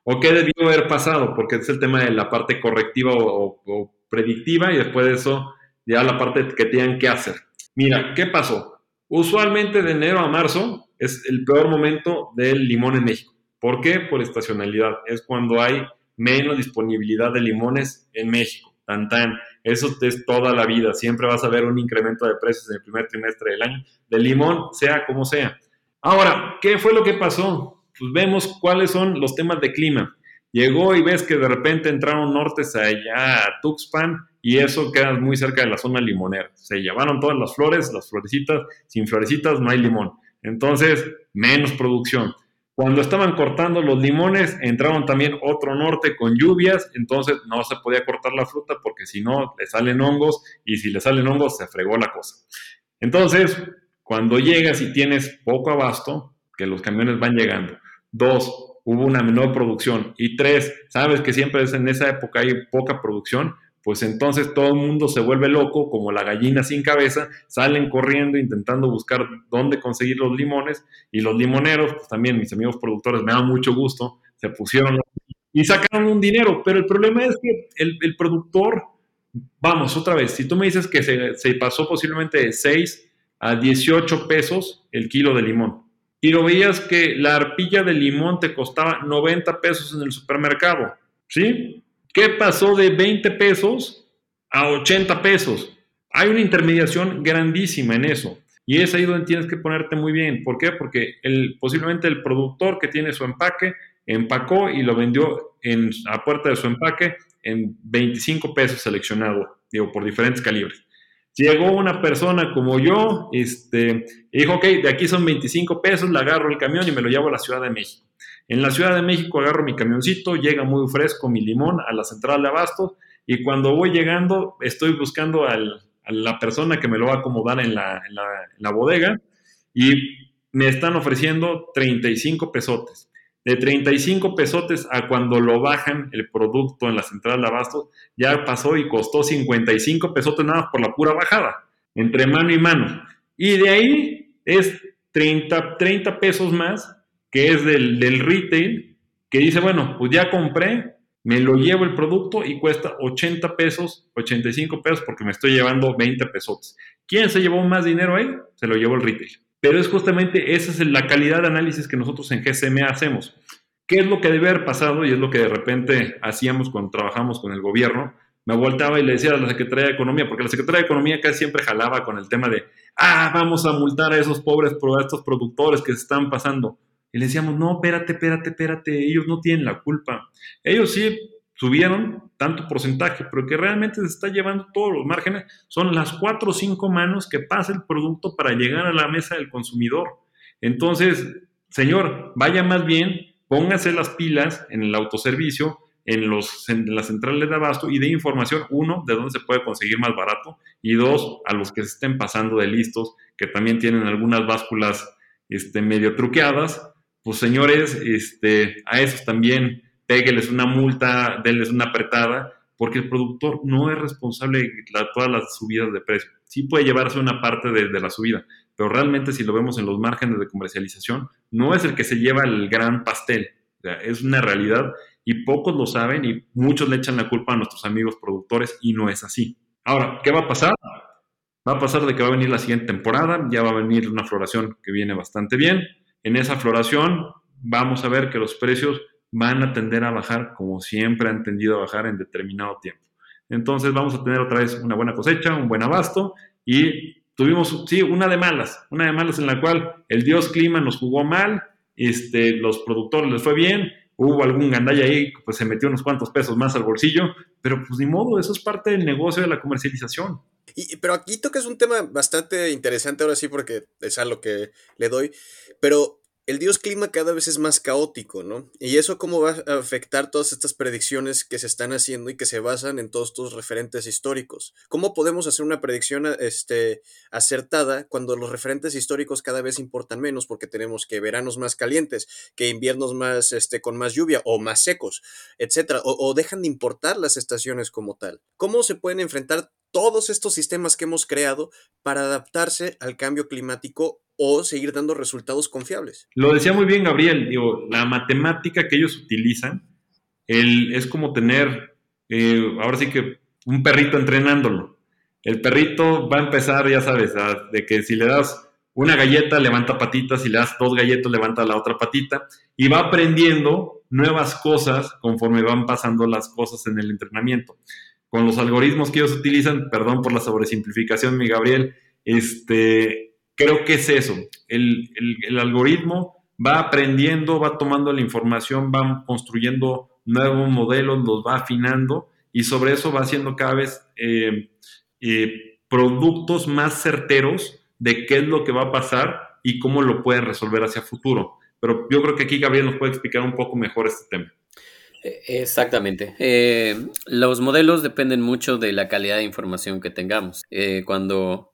¿O qué debió haber pasado? Porque es el tema de la parte correctiva o, o predictiva y después de eso ya la parte que tienen que hacer. Mira, ¿qué pasó? Usualmente de enero a marzo es el peor momento del limón en México. ¿Por qué? Por estacionalidad. Es cuando hay menos disponibilidad de limones en México. Tan tan. Eso es toda la vida. Siempre vas a ver un incremento de precios en el primer trimestre del año del limón, sea como sea. Ahora, ¿qué fue lo que pasó? Pues vemos cuáles son los temas de clima. Llegó y ves que de repente entraron nortes allá a Tuxpan y eso queda muy cerca de la zona limonera. Se llevaron todas las flores, las florecitas, sin florecitas no hay limón. Entonces, menos producción. Cuando estaban cortando los limones, entraron también otro norte con lluvias, entonces no se podía cortar la fruta porque si no, le salen hongos y si le salen hongos, se fregó la cosa. Entonces, cuando llegas y tienes poco abasto, que los camiones van llegando. Dos, hubo una menor producción. Y tres, sabes que siempre es en esa época hay poca producción, pues entonces todo el mundo se vuelve loco, como la gallina sin cabeza, salen corriendo intentando buscar dónde conseguir los limones y los limoneros, pues también mis amigos productores me da mucho gusto, se pusieron y sacaron un dinero, pero el problema es que el, productor, vamos, otra vez, si tú me dices que se, se pasó posiblemente de 6 a 18 pesos el kilo de limón, y lo veías que la arpilla de limón te costaba 90 pesos en el supermercado, ¿sí? ¿Qué pasó de 20 pesos a 80 pesos? Hay una intermediación grandísima en eso. Y es ahí donde tienes que ponerte muy bien. ¿Por qué? Porque posiblemente el productor que tiene su empaque empacó y lo vendió en, a puerta de su empaque en 25 pesos seleccionado, digo, por diferentes calibres. Llegó una persona como yo, este, y dijo, ok, de aquí son 25 pesos, le agarro el camión y me lo llevo a la Ciudad de México. En la Ciudad de México agarro mi camioncito, llega muy fresco mi limón a la central de abasto y cuando voy llegando estoy buscando a la persona que me lo va a acomodar en la, bodega y me están ofreciendo 35 pesotes. De 35 pesotes a cuando lo bajan el producto en la central de abasto, ya pasó y costó 55 pesotes nada por la pura bajada, entre mano y mano. Y de ahí es 30, 30 pesos más que es del, retail, que dice, bueno, pues ya compré, me lo llevo el producto y cuesta 80 pesos, 85 pesos porque me estoy llevando 20 pesos. ¿Quién se llevó más dinero ahí? Se lo llevó el retail. Pero es justamente esa es la calidad de análisis que nosotros en GSM hacemos. ¿Qué es lo que debe haber pasado? Y es lo que de repente hacíamos cuando trabajamos con el gobierno. Me voltaba y le decía a la Secretaría de Economía, porque la Secretaría de Economía casi siempre jalaba con el tema de, ah, vamos a multar a esos pobres, a estos productores que se están pasando. Y le decíamos, no, espérate, espérate, espérate, ellos no tienen la culpa. Ellos sí subieron tanto porcentaje, pero que realmente se está llevando todos los márgenes, son las cuatro o cinco manos que pasa el producto para llegar a la mesa del consumidor. Entonces, señor, vaya más bien, póngase las pilas en el autoservicio, en, los, en las centrales de abasto y de información, uno, de dónde se puede conseguir más barato, y dos, a los que se estén pasando de listos, que también tienen algunas básculas este, medio truqueadas, pues señores, este, a esos también pégueles una multa, denles una apretada, porque el productor no es responsable de todas las subidas de precio. Sí puede llevarse una parte de, la subida, pero realmente si lo vemos en los márgenes de comercialización, no es el que se lleva el gran pastel. es una realidad y pocos lo saben y muchos le echan la culpa a nuestros amigos productores y no es así. Ahora, ¿qué va a pasar? Va a pasar de que va a venir la siguiente temporada, ya va a venir una floración que viene bastante bien. En esa floración vamos a ver que los precios van a tender a bajar como siempre han tendido a bajar en determinado tiempo. Entonces vamos a tener otra vez una buena cosecha, un buen abasto y tuvimos, sí, una de malas, una de malas en la cual el dios clima nos jugó mal, este, los productores les fue bien, hubo algún gandalla ahí, pues se metió unos cuantos pesos más al bolsillo, pero pues ni modo, eso es parte del negocio de la comercialización. Y, pero aquí tocas un tema bastante interesante ahora sí porque es a lo que le doy, pero el dios clima cada vez es más caótico, ¿no? Y eso cómo va a afectar todas estas predicciones que se están haciendo y que se basan en todos estos referentes históricos. ¿Cómo podemos hacer una predicción este, acertada cuando los referentes históricos cada vez importan menos porque tenemos que veranos más calientes, que inviernos más este, con más lluvia o más secos, etcétera, o, o dejan de importar las estaciones como tal? ¿Cómo se pueden enfrentar todos estos sistemas que hemos creado para adaptarse al cambio climático o seguir dando resultados confiables. Lo decía muy bien Gabriel, digo, la matemática que ellos utilizan es como tener, eh, ahora sí que un perrito entrenándolo. El perrito va a empezar, ya sabes, de que si le das una galleta, levanta patitas, si le das dos galletas, levanta la otra patita, y va aprendiendo nuevas cosas conforme van pasando las cosas en el entrenamiento. Con los algoritmos que ellos utilizan, perdón por la sobresimplificación, mi Gabriel, este, creo que es eso. El, algoritmo va aprendiendo, va tomando la información, va construyendo nuevos modelos, los va afinando y sobre eso va haciendo cada vez eh, eh, productos más certeros de qué es lo que va a pasar y cómo lo puede resolver hacia futuro. Pero yo creo que aquí Gabriel nos puede explicar un poco mejor este tema. Exactamente. Eh, los modelos dependen mucho de la calidad de información que tengamos. cuando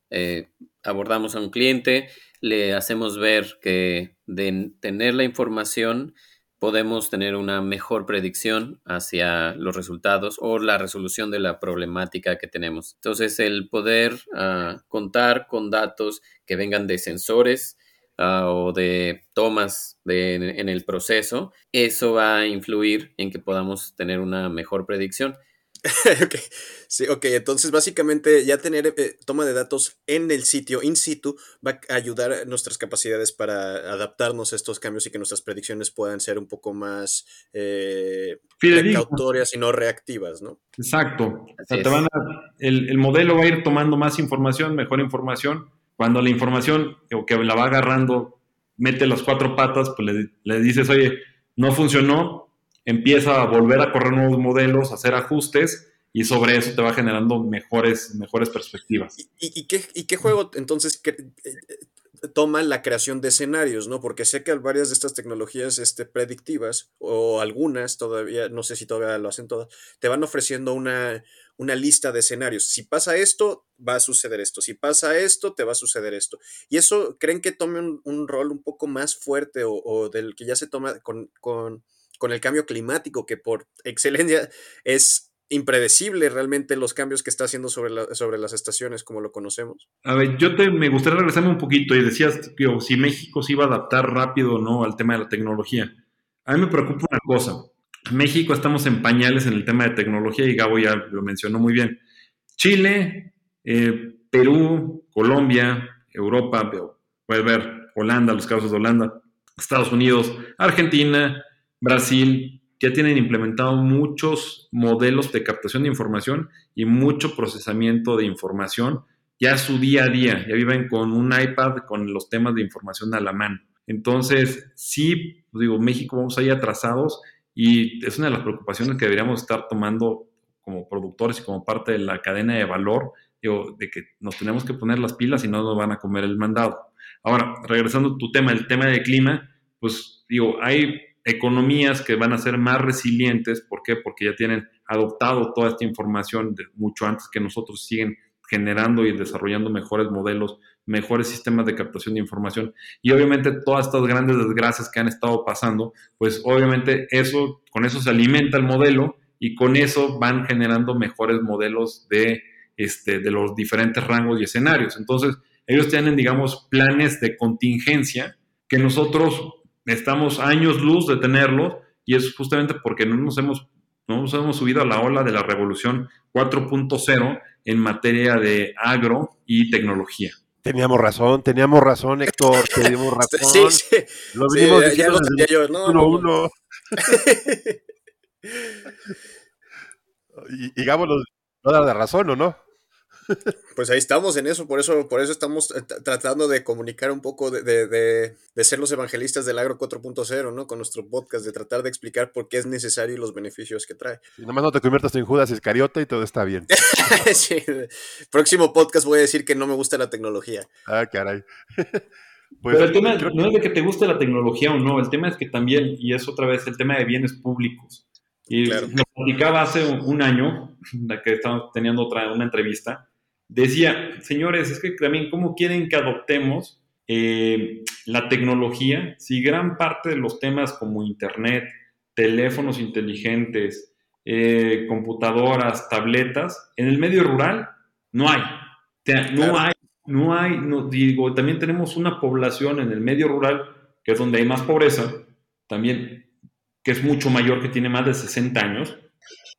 abordamos a un cliente, le hacemos ver que de tener la información podemos tener una mejor predicción hacia los resultados o la resolución de la problemática que tenemos. Entonces, el poder ah, contar con datos que vengan de sensores ah, o de tomas en el proceso, eso va a influir en que podamos tener una mejor predicción. ok, sí, ok, entonces básicamente ya tener eh, toma de datos en el sitio, in situ, va a ayudar a nuestras capacidades para adaptarnos a estos cambios y que nuestras predicciones puedan ser un poco más eh, precautorias y no reactivas, ¿no? Exacto. el, modelo va a ir tomando más información, mejor información. Cuando la información o que la va agarrando mete las cuatro patas, pues le, dices, oye, no funcionó, empieza a volver a correr nuevos modelos, hacer ajustes y sobre eso te va generando mejores, mejores perspectivas. ¿Y, qué, qué, juego entonces que, eh, toma la creación de escenarios, ¿no? Porque sé que varias de estas tecnologías este, predictivas, o algunas todavía, no sé si todavía lo hacen todas, te van ofreciendo una, una lista de escenarios. Si pasa esto, va a suceder esto. Si pasa esto, te va a suceder esto. Y eso, ¿creen que tome un, rol un poco más fuerte o, del que ya se toma con, con con el cambio climático, que por excelencia es impredecible realmente los cambios que está haciendo sobre, sobre las estaciones como lo conocemos. A ver, yo te, me gustaría regresarme un poquito y decías que si México se iba a adaptar rápido o no al tema de la tecnología. A mí me preocupa una cosa. México estamos en pañales en el tema de tecnología y Gabo ya lo mencionó muy bien. Chile, eh, Perú, Colombia, Europa, puedes ver Holanda, los casos de Holanda, Estados Unidos, Argentina, Brasil ya tienen implementado muchos modelos de captación de información y mucho procesamiento de información ya su día a día, ya viven con un iPad con los temas de información a la mano. Entonces, sí, pues digo, México vamos ahí atrasados y es una de las preocupaciones que deberíamos estar tomando como productores y como parte de la cadena de valor, digo, de que nos tenemos que poner las pilas y no nos van a comer el mandado. Ahora, regresando a tu tema, el tema del clima, pues digo, hay economías que van a ser más resilientes, ¿por qué? Porque ya tienen adoptado toda esta información mucho antes que nosotros siguen generando y desarrollando mejores modelos, mejores sistemas de captación de información y obviamente todas estas grandes desgracias que han estado pasando, pues obviamente eso con eso se alimenta el modelo y con eso van generando mejores modelos de este de los diferentes rangos y escenarios. Entonces, ellos tienen digamos planes de contingencia que nosotros estamos años luz de tenerlos y es justamente porque no nos hemos no nos hemos subido a la ola de la revolución 4.0 en materia de agro y tecnología. Teníamos razón, teníamos razón, Héctor, teníamos razón. Sí, sí. Lo Sí, venimos ya lo sabía yo. No, uno, no, no. uno. Y, y Gabo nos la razón, ¿o no? Pues ahí estamos en eso, por eso, por eso estamos eh, tra- tratando de comunicar un poco de, de- de- de ser los evangelistas del agro 4.0, ¿no? Con nuestro podcast, de tratar de explicar por qué es necesario y los beneficios que trae. Y nomás no te conviertas en Judas Iscariote y todo está bien. Sí, Próximo podcast voy a decir que no me gusta la tecnología. Ah, caray. Pues, Pero el tema creo no es de que te guste la tecnología o no, el tema es que también, y es otra vez el tema de bienes públicos. Y Claro. nos platicaba hace un, un año, la que estábamos teniendo otra, una entrevista, decía, señores, es que también, ¿cómo quieren que adoptemos eh, la tecnología si gran parte de los temas como Internet, teléfonos inteligentes, eh, computadoras, tabletas, en el medio rural no hay? O sea, no Claro. hay no hay, no, digo, también tenemos una población en el medio rural, que es donde hay más pobreza, también, que es mucho mayor, que tiene más de 60 años.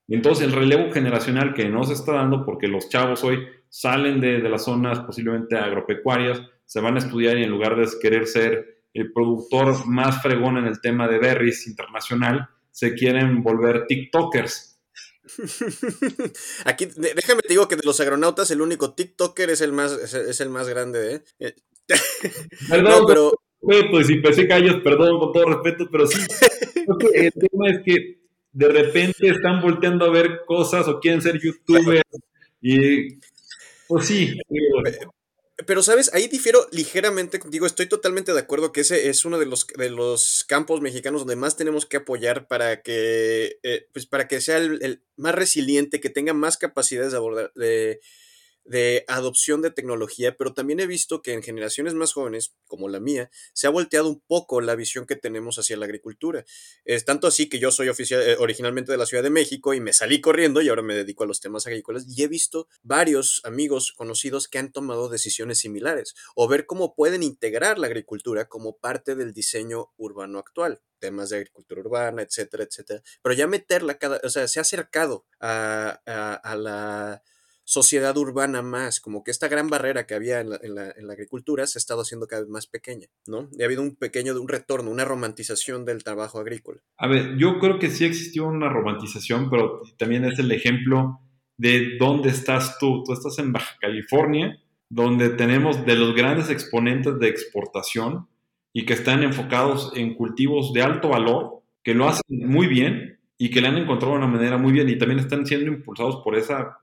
Entonces el relevo generacional que no se está dando porque los chavos hoy salen de, de las zonas posiblemente agropecuarias, se van a estudiar y en lugar de querer ser el productor más fregón en el tema de berries internacional, se quieren volver TikTokers. Aquí, déjame te digo que de los agronautas el único TikToker es el más, es, el más grande, ¿eh? Eh, Perdón, No, pero y si pensé callos, perdón, con todo respeto, pero sí. El tema es que de repente están volteando a ver cosas o quieren ser youtubers y pues sí, Pero, ¿sabes? Ahí difiero ligeramente contigo. Estoy totalmente de acuerdo que ese es uno de los, de los campos mexicanos donde más tenemos que apoyar para que, eh, pues para que sea el, el más resiliente, que tenga más capacidades de abordar, de, de adopción de tecnología, pero también he visto que en generaciones más jóvenes, como la mía, se ha volteado un poco la visión que tenemos hacia la agricultura. Es tanto así que yo soy oficial, eh, originalmente de la Ciudad de México y me salí corriendo y ahora me dedico a los temas agrícolas y he visto varios amigos conocidos que han tomado decisiones similares o ver cómo pueden integrar la agricultura como parte del diseño urbano actual temas de agricultura urbana, etcétera, etcétera, pero ya meterla cada, o sea, se ha acercado a, a, a la sociedad urbana más, como que esta gran barrera que había en la, en, la, agricultura se ha estado haciendo cada vez más pequeña, ¿no? Y ha habido un pequeño, un retorno, una romantización del trabajo agrícola. A ver, yo creo que sí existió una romantización, pero también es el ejemplo de dónde estás tú. Tú estás en Baja California, donde tenemos de los grandes exponentes de exportación y que están enfocados en cultivos de alto valor, que lo hacen muy bien y que le han encontrado una manera muy bien y también están siendo impulsados por esa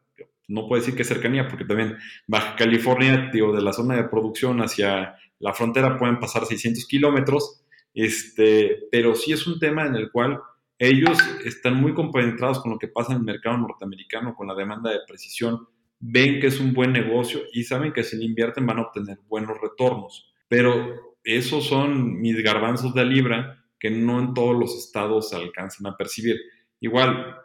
no puedo decir que cercanía, porque también Baja California, digo, de la zona de producción hacia la frontera pueden pasar 600 kilómetros, este, pero sí es un tema en el cual ellos están muy compenetrados con lo que pasa en el mercado norteamericano, con la demanda de precisión, ven que es un buen negocio y saben que si le invierten van a obtener buenos retornos. Pero esos son mis garbanzos de libra que no en todos los estados se alcanzan a percibir. Igual,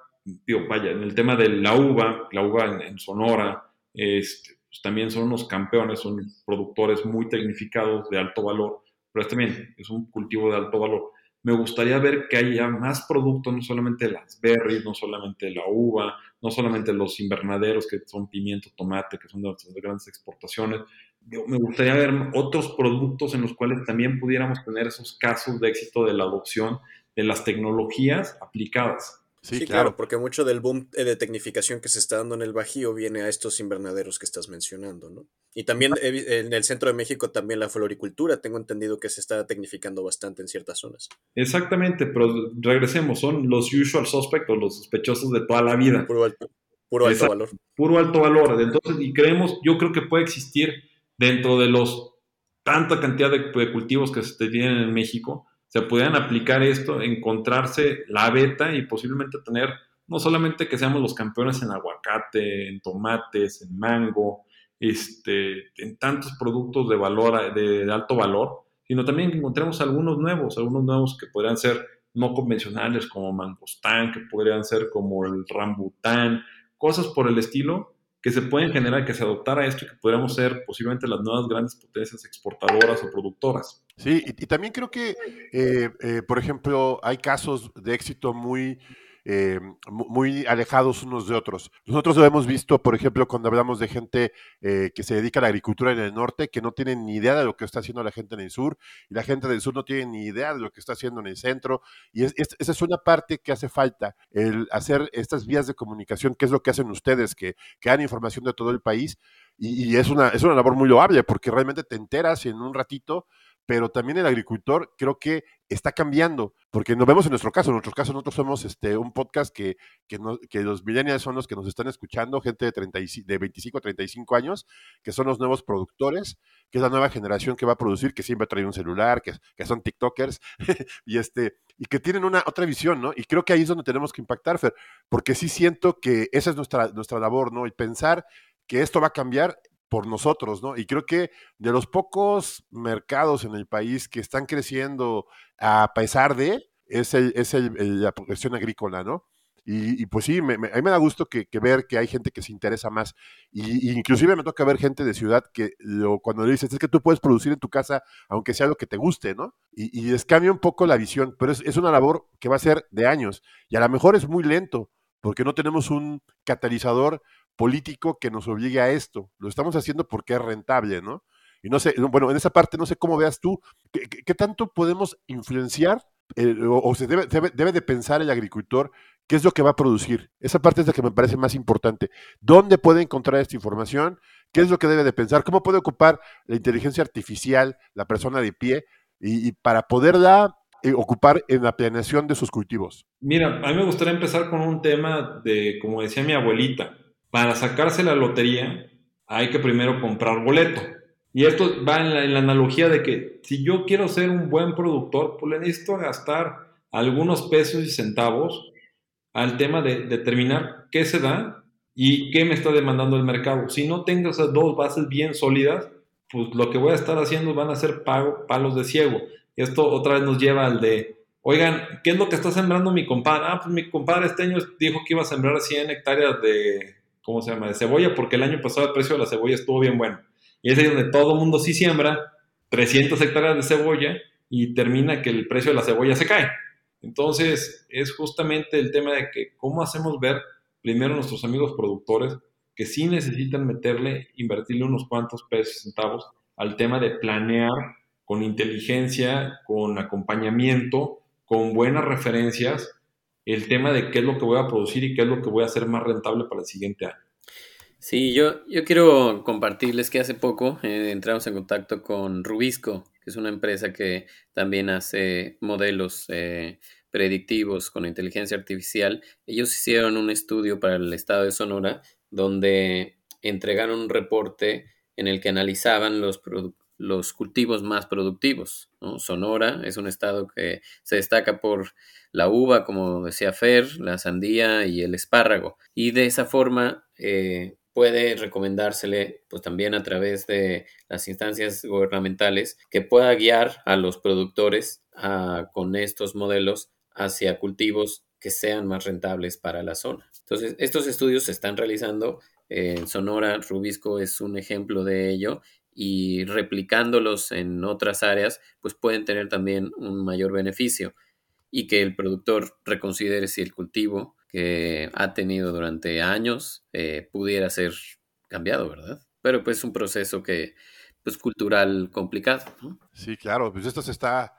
digo, vaya, en el tema de la uva, la uva en, Sonora, este, pues también son unos campeones, son productores muy tecnificados de alto valor, pero es también es un cultivo de alto valor. Me gustaría ver que haya más productos, no solamente las berries, no solamente la uva, no solamente los invernaderos que son pimiento, tomate, que son de nuestras grandes exportaciones. Yo, me gustaría ver otros productos en los cuales también pudiéramos tener esos casos de éxito de la adopción de las tecnologías aplicadas. Sí, claro. porque mucho del boom eh, de tecnificación que se está dando en el Bajío viene a estos invernaderos que estás mencionando, ¿no? Y también en el centro de México también la floricultura, tengo entendido que se está tecnificando bastante en ciertas zonas. Exactamente, pero regresemos, son los usual suspects o los sospechosos de toda la vida. Puro alto, puro alto valor. Puro alto valor. Entonces, y creemos, yo creo que puede existir dentro de los tanta cantidad de, de cultivos que se tienen en México, se pudieran aplicar esto, encontrarse la beta y posiblemente tener no solamente que seamos los campeones en aguacate, en tomates, en mango, este, en tantos productos de valor, de, alto valor, sino también que encontremos algunos nuevos, algunos nuevos que podrían ser no convencionales como mangostán, que podrían ser como el rambután, cosas por el estilo que se pueden generar, que se adoptara esto y que podríamos ser posiblemente las nuevas grandes potencias exportadoras o productoras. Sí, y, también creo que, eh, eh, por ejemplo, hay casos de éxito muy, eh, muy alejados unos de otros. Nosotros lo hemos visto, por ejemplo, cuando hablamos de gente que se dedica a la agricultura en el norte, que no tienen ni idea de lo que está haciendo la gente en el sur, y la gente del sur no tiene ni idea de lo que está haciendo en el centro, y esa es una parte que hace falta, el hacer estas vías de comunicación, que es lo que hacen ustedes, que, que dan información de todo el país, y, y es, una, es una labor muy loable, porque realmente te enteras en un ratito pero también el agricultor creo que está cambiando, porque nos vemos en nuestro caso, en nuestro caso nosotros somos este, un podcast que, que, que los millennials son los que nos están escuchando, gente de, 30 de 25 a 35 años, que son los nuevos productores, que es la nueva generación que va a producir, que siempre trae un celular, que, que son TikTokers, y, este, y que tienen una otra visión, ¿no? Y creo que ahí es donde tenemos que impactar, Fer, porque sí siento que esa es nuestra, nuestra labor, ¿no? Y pensar que esto va a cambiar por nosotros, ¿no? Y creo que de los pocos mercados en el país que están creciendo a pesar de, es, el, es el, la producción agrícola, ¿no? Y, pues sí, a mí me da gusto que, ver que hay gente que se interesa más. Y, inclusive me toca ver gente de ciudad que lo, cuando le dices, es que tú puedes producir en tu casa, aunque sea lo que te guste, ¿no? Y, y les cambia un poco la visión, pero es, es una labor que va a ser de años. Y a lo mejor es muy lento, porque no tenemos un catalizador político que nos obligue a esto. Lo estamos haciendo porque es rentable, ¿no? Y no sé, bueno, en esa parte no sé cómo veas tú, ¿qué, tanto podemos influenciar eh, o, se debe, debe, de pensar el agricultor qué es lo que va a producir? Esa parte es la que me parece más importante. ¿Dónde puede encontrar esta información? ¿Qué es lo que debe de pensar? ¿Cómo puede ocupar la inteligencia artificial, la persona de pie, y, para poderla eh, ocupar en la planeación de sus cultivos? Mira, a mí me gustaría empezar con un tema de, como decía mi abuelita, para sacarse la lotería hay que primero comprar boleto. Y esto va en la, analogía de que si yo quiero ser un buen productor, pues le necesito gastar algunos pesos y centavos al tema de determinar qué se da y qué me está demandando el mercado. Si no tengo esas dos bases bien sólidas, pues lo que voy a estar haciendo van a ser pago, palos de ciego. Esto otra vez nos lleva al de, oigan, ¿qué es lo que está sembrando mi compadre? Ah, pues mi compadre este año dijo que iba a sembrar 100 hectáreas de ¿cómo se llama? De cebolla, porque el año pasado el precio de la cebolla estuvo bien bueno. Y es ahí donde todo el mundo sí siembra 300 hectáreas de cebolla y termina que el precio de la cebolla se cae. Entonces, es justamente el tema de que cómo hacemos ver primero a nuestros amigos productores que sí necesitan meterle, invertirle unos cuantos pesos centavos al tema de planear con inteligencia, con acompañamiento, con buenas referencias el tema de qué es lo que voy a producir y qué es lo que voy a hacer más rentable para el siguiente año. Sí, yo, yo quiero compartirles que hace poco eh, entramos en contacto con Rubisco, que es una empresa que también hace modelos eh, predictivos con inteligencia artificial. Ellos hicieron un estudio para el estado de Sonora donde entregaron un reporte en el que analizaban los, los cultivos más productivos. Sonora es un estado que se destaca por la uva, como decía Fer, la sandía y el espárrago. Y de esa forma eh, puede recomendársele, pues también a través de las instancias gubernamentales, que pueda guiar a los productores con estos modelos hacia cultivos que sean más rentables para la zona. Entonces, estos estudios se están realizando. En Sonora, Rubisco es un ejemplo de ello y replicándolos en otras áreas, pues pueden tener también un mayor beneficio y que el productor reconsidere si el cultivo que ha tenido durante años eh, pudiera ser cambiado, ¿verdad? Pero pues es un proceso que, pues cultural complicado. Sí, claro, pues esto se está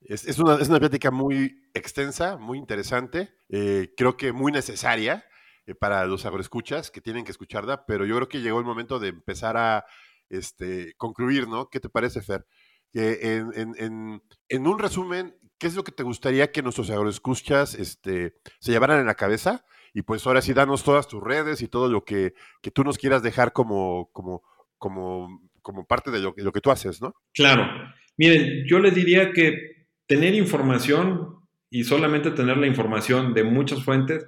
Es, una, es una plática muy extensa, muy interesante, eh, creo que muy necesaria eh, para los agroescuchas que tienen que escucharla, pero yo creo que llegó el momento de empezar a este, concluir, ¿no? ¿Qué te parece, Fer? en, en, en, un resumen, ¿qué es lo que te gustaría que nuestros agroescuchas este, se llevaran en la cabeza? Y pues ahora sí, danos todas tus redes y todo lo que, que tú nos quieras dejar como, como, como, como parte de lo, lo que tú haces, ¿no? Claro. Miren, yo les diría que tener información y solamente tener la información de muchas fuentes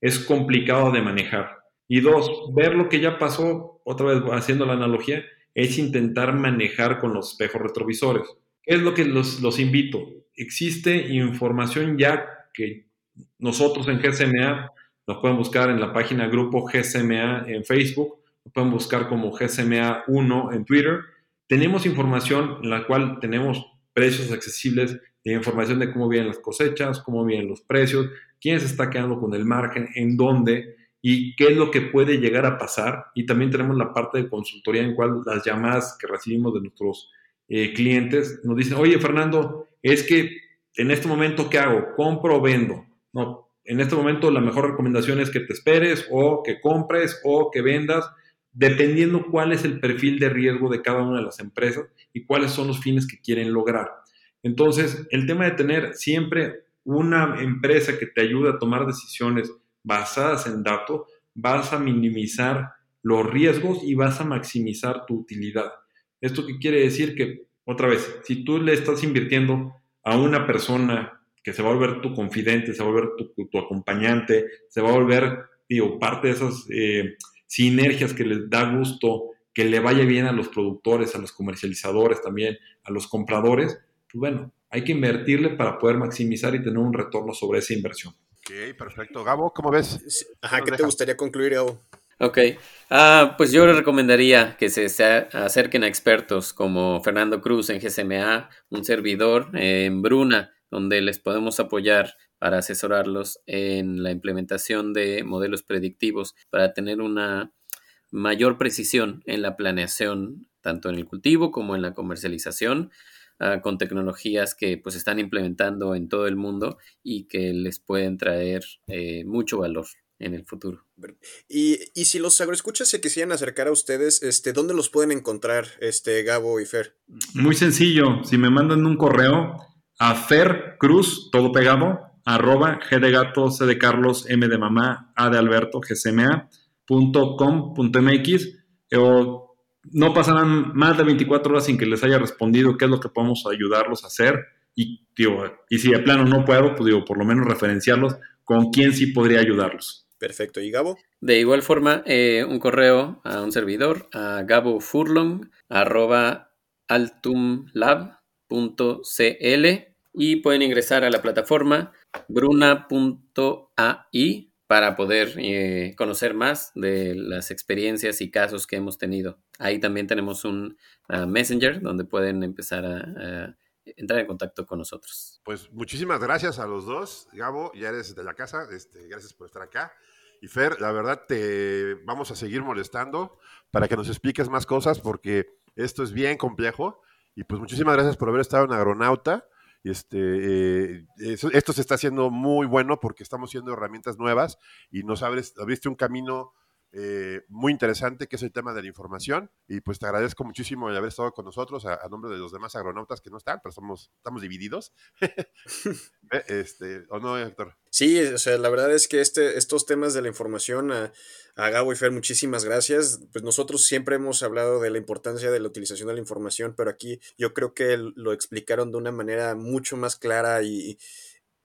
es complicado de manejar. Y dos, ver lo que ya pasó, otra vez haciendo la analogía, es intentar manejar con los espejos retrovisores. ¿Qué es lo que los, los invito? Existe información ya que nosotros en GSMA nos pueden buscar en la página grupo GSMA en Facebook, nos pueden buscar como GSMA 1 en Twitter. Tenemos información en la cual tenemos precios accesibles información de cómo vienen las cosechas, cómo vienen los precios, quién se está quedando con el margen, en dónde y qué es lo que puede llegar a pasar. Y también tenemos la parte de consultoría en cual las llamadas que recibimos de nuestros eh, clientes nos dicen, oye Fernando, es que en este momento, ¿qué hago? ¿Compro o vendo? No, en este momento la mejor recomendación es que te esperes o que compres o que vendas, dependiendo cuál es el perfil de riesgo de cada una de las empresas y cuáles son los fines que quieren lograr. Entonces, el tema de tener siempre una empresa que te ayude a tomar decisiones basadas en datos, vas a minimizar los riesgos y vas a maximizar tu utilidad. ¿Esto qué quiere decir? Que, otra vez, si tú le estás invirtiendo a una persona que se va a volver tu confidente, se va a volver tu, acompañante, se va a volver, digo, parte de esas eh, sinergias que les da gusto, que le vaya bien a los productores, a los comercializadores también, a los compradores, pues bueno, hay que invertirle para poder maximizar y tener un retorno sobre esa inversión. Ok, perfecto. Gabo, ¿cómo ves? Ajá, ¿qué te gustaría concluir, Gabo? Ok, ah, pues yo les recomendaría que se, acerquen a expertos como Fernando Cruz en GSMA, un servidor en Bruna, donde les podemos apoyar para asesorarlos en la implementación de modelos predictivos para tener una mayor precisión en la planeación, tanto en el cultivo como en la comercialización Ah, con tecnologías que pues están implementando en todo el mundo y que les pueden traer eh, mucho valor en el futuro. Y, y, si los agroescuchas se quisieran acercar a ustedes, este, ¿dónde los pueden encontrar, este, Gabo y Fer? Muy sencillo, si me mandan un correo a Fer Cruz, todo pegado, arroba G de gato, C de Carlos, M de mamá, A de Alberto, GCMA, punto com, punto MX, o no pasarán más de 24 horas sin que les haya respondido qué es lo que podemos ayudarlos a hacer. Y, y si de plano no puedo, pues digo, por lo menos referenciarlos con quién sí podría ayudarlos. Perfecto. ¿Y Gabo? De igual forma, eh, un correo a un servidor, a gabofurlong, arroba altumlab.cl y pueden ingresar a la plataforma bruna.ai para poder eh, conocer más de las experiencias y casos que hemos tenido. Ahí también tenemos un ah, Messenger donde pueden empezar a, entrar en contacto con nosotros. Pues muchísimas gracias a los dos. Gabo, ya eres de la casa, este, gracias por estar acá. Y Fer, la verdad te vamos a seguir molestando para que nos expliques más cosas porque esto es bien complejo. Y pues muchísimas gracias por haber estado en Agronauta. Este, eh, esto se está haciendo muy bueno porque estamos haciendo herramientas nuevas y nos abres, abriste un camino eh, muy interesante que es el tema de la información y pues te agradezco muchísimo de haber estado con nosotros a, nombre de los demás agronautas que no están, pero somos, estamos divididos. este, ¿O no, Héctor? Sí, o sea, la verdad es que este, estos temas de la información, a, a Gabo y Fer, muchísimas gracias. Pues nosotros siempre hemos hablado de la importancia de la utilización de la información, pero aquí yo creo que lo explicaron de una manera mucho más clara y,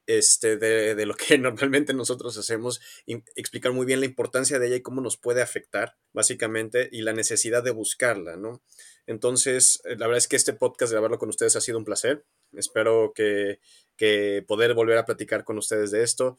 este, de, de, lo que normalmente nosotros hacemos, explicar muy bien la importancia de ella y cómo nos puede afectar, básicamente, y la necesidad de buscarla, ¿no? Entonces, eh, la verdad es que este podcast, de hablarlo con ustedes, ha sido un placer. Espero que, que poder volver a platicar con ustedes de esto.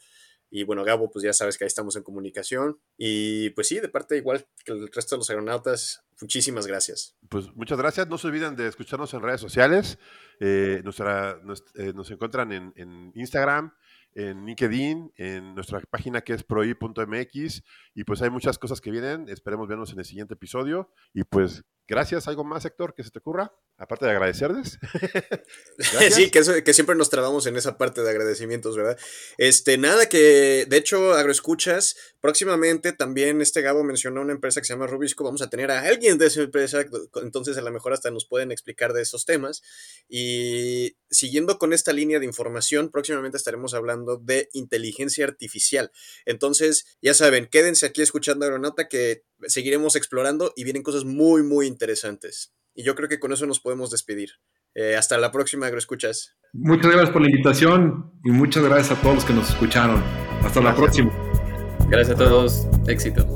Y bueno, Gabo, pues ya sabes que ahí estamos en comunicación. Y pues sí, de parte igual que el resto de los aeronautas, muchísimas gracias. Pues muchas gracias. No se olviden de escucharnos en redes sociales. Eh, nuestra, eh, nos, encuentran en, en, Instagram, en LinkedIn, en nuestra página que es proi.mx. Y pues hay muchas cosas que vienen. Esperemos vernos en el siguiente episodio. Y pues Gracias. ¿Algo más, Héctor, que se te ocurra? Aparte de agradecerles. sí, que, que, siempre nos trabamos en esa parte de agradecimientos, ¿verdad? Este, nada, que de hecho, agroescuchas, próximamente también este Gabo mencionó una empresa que se llama Rubisco. Vamos a tener a alguien de esa empresa, entonces a lo mejor hasta nos pueden explicar de esos temas. Y siguiendo con esta línea de información, próximamente estaremos hablando de inteligencia artificial. Entonces, ya saben, quédense aquí escuchando Aeronauta que seguiremos explorando y vienen cosas muy, muy interesantes. Y yo creo que con eso nos podemos despedir. Eh, hasta la próxima, Agroescuchas. Muchas gracias por la invitación y muchas gracias a todos los que nos escucharon. Hasta la próxima. Gracias a todos. Éxito.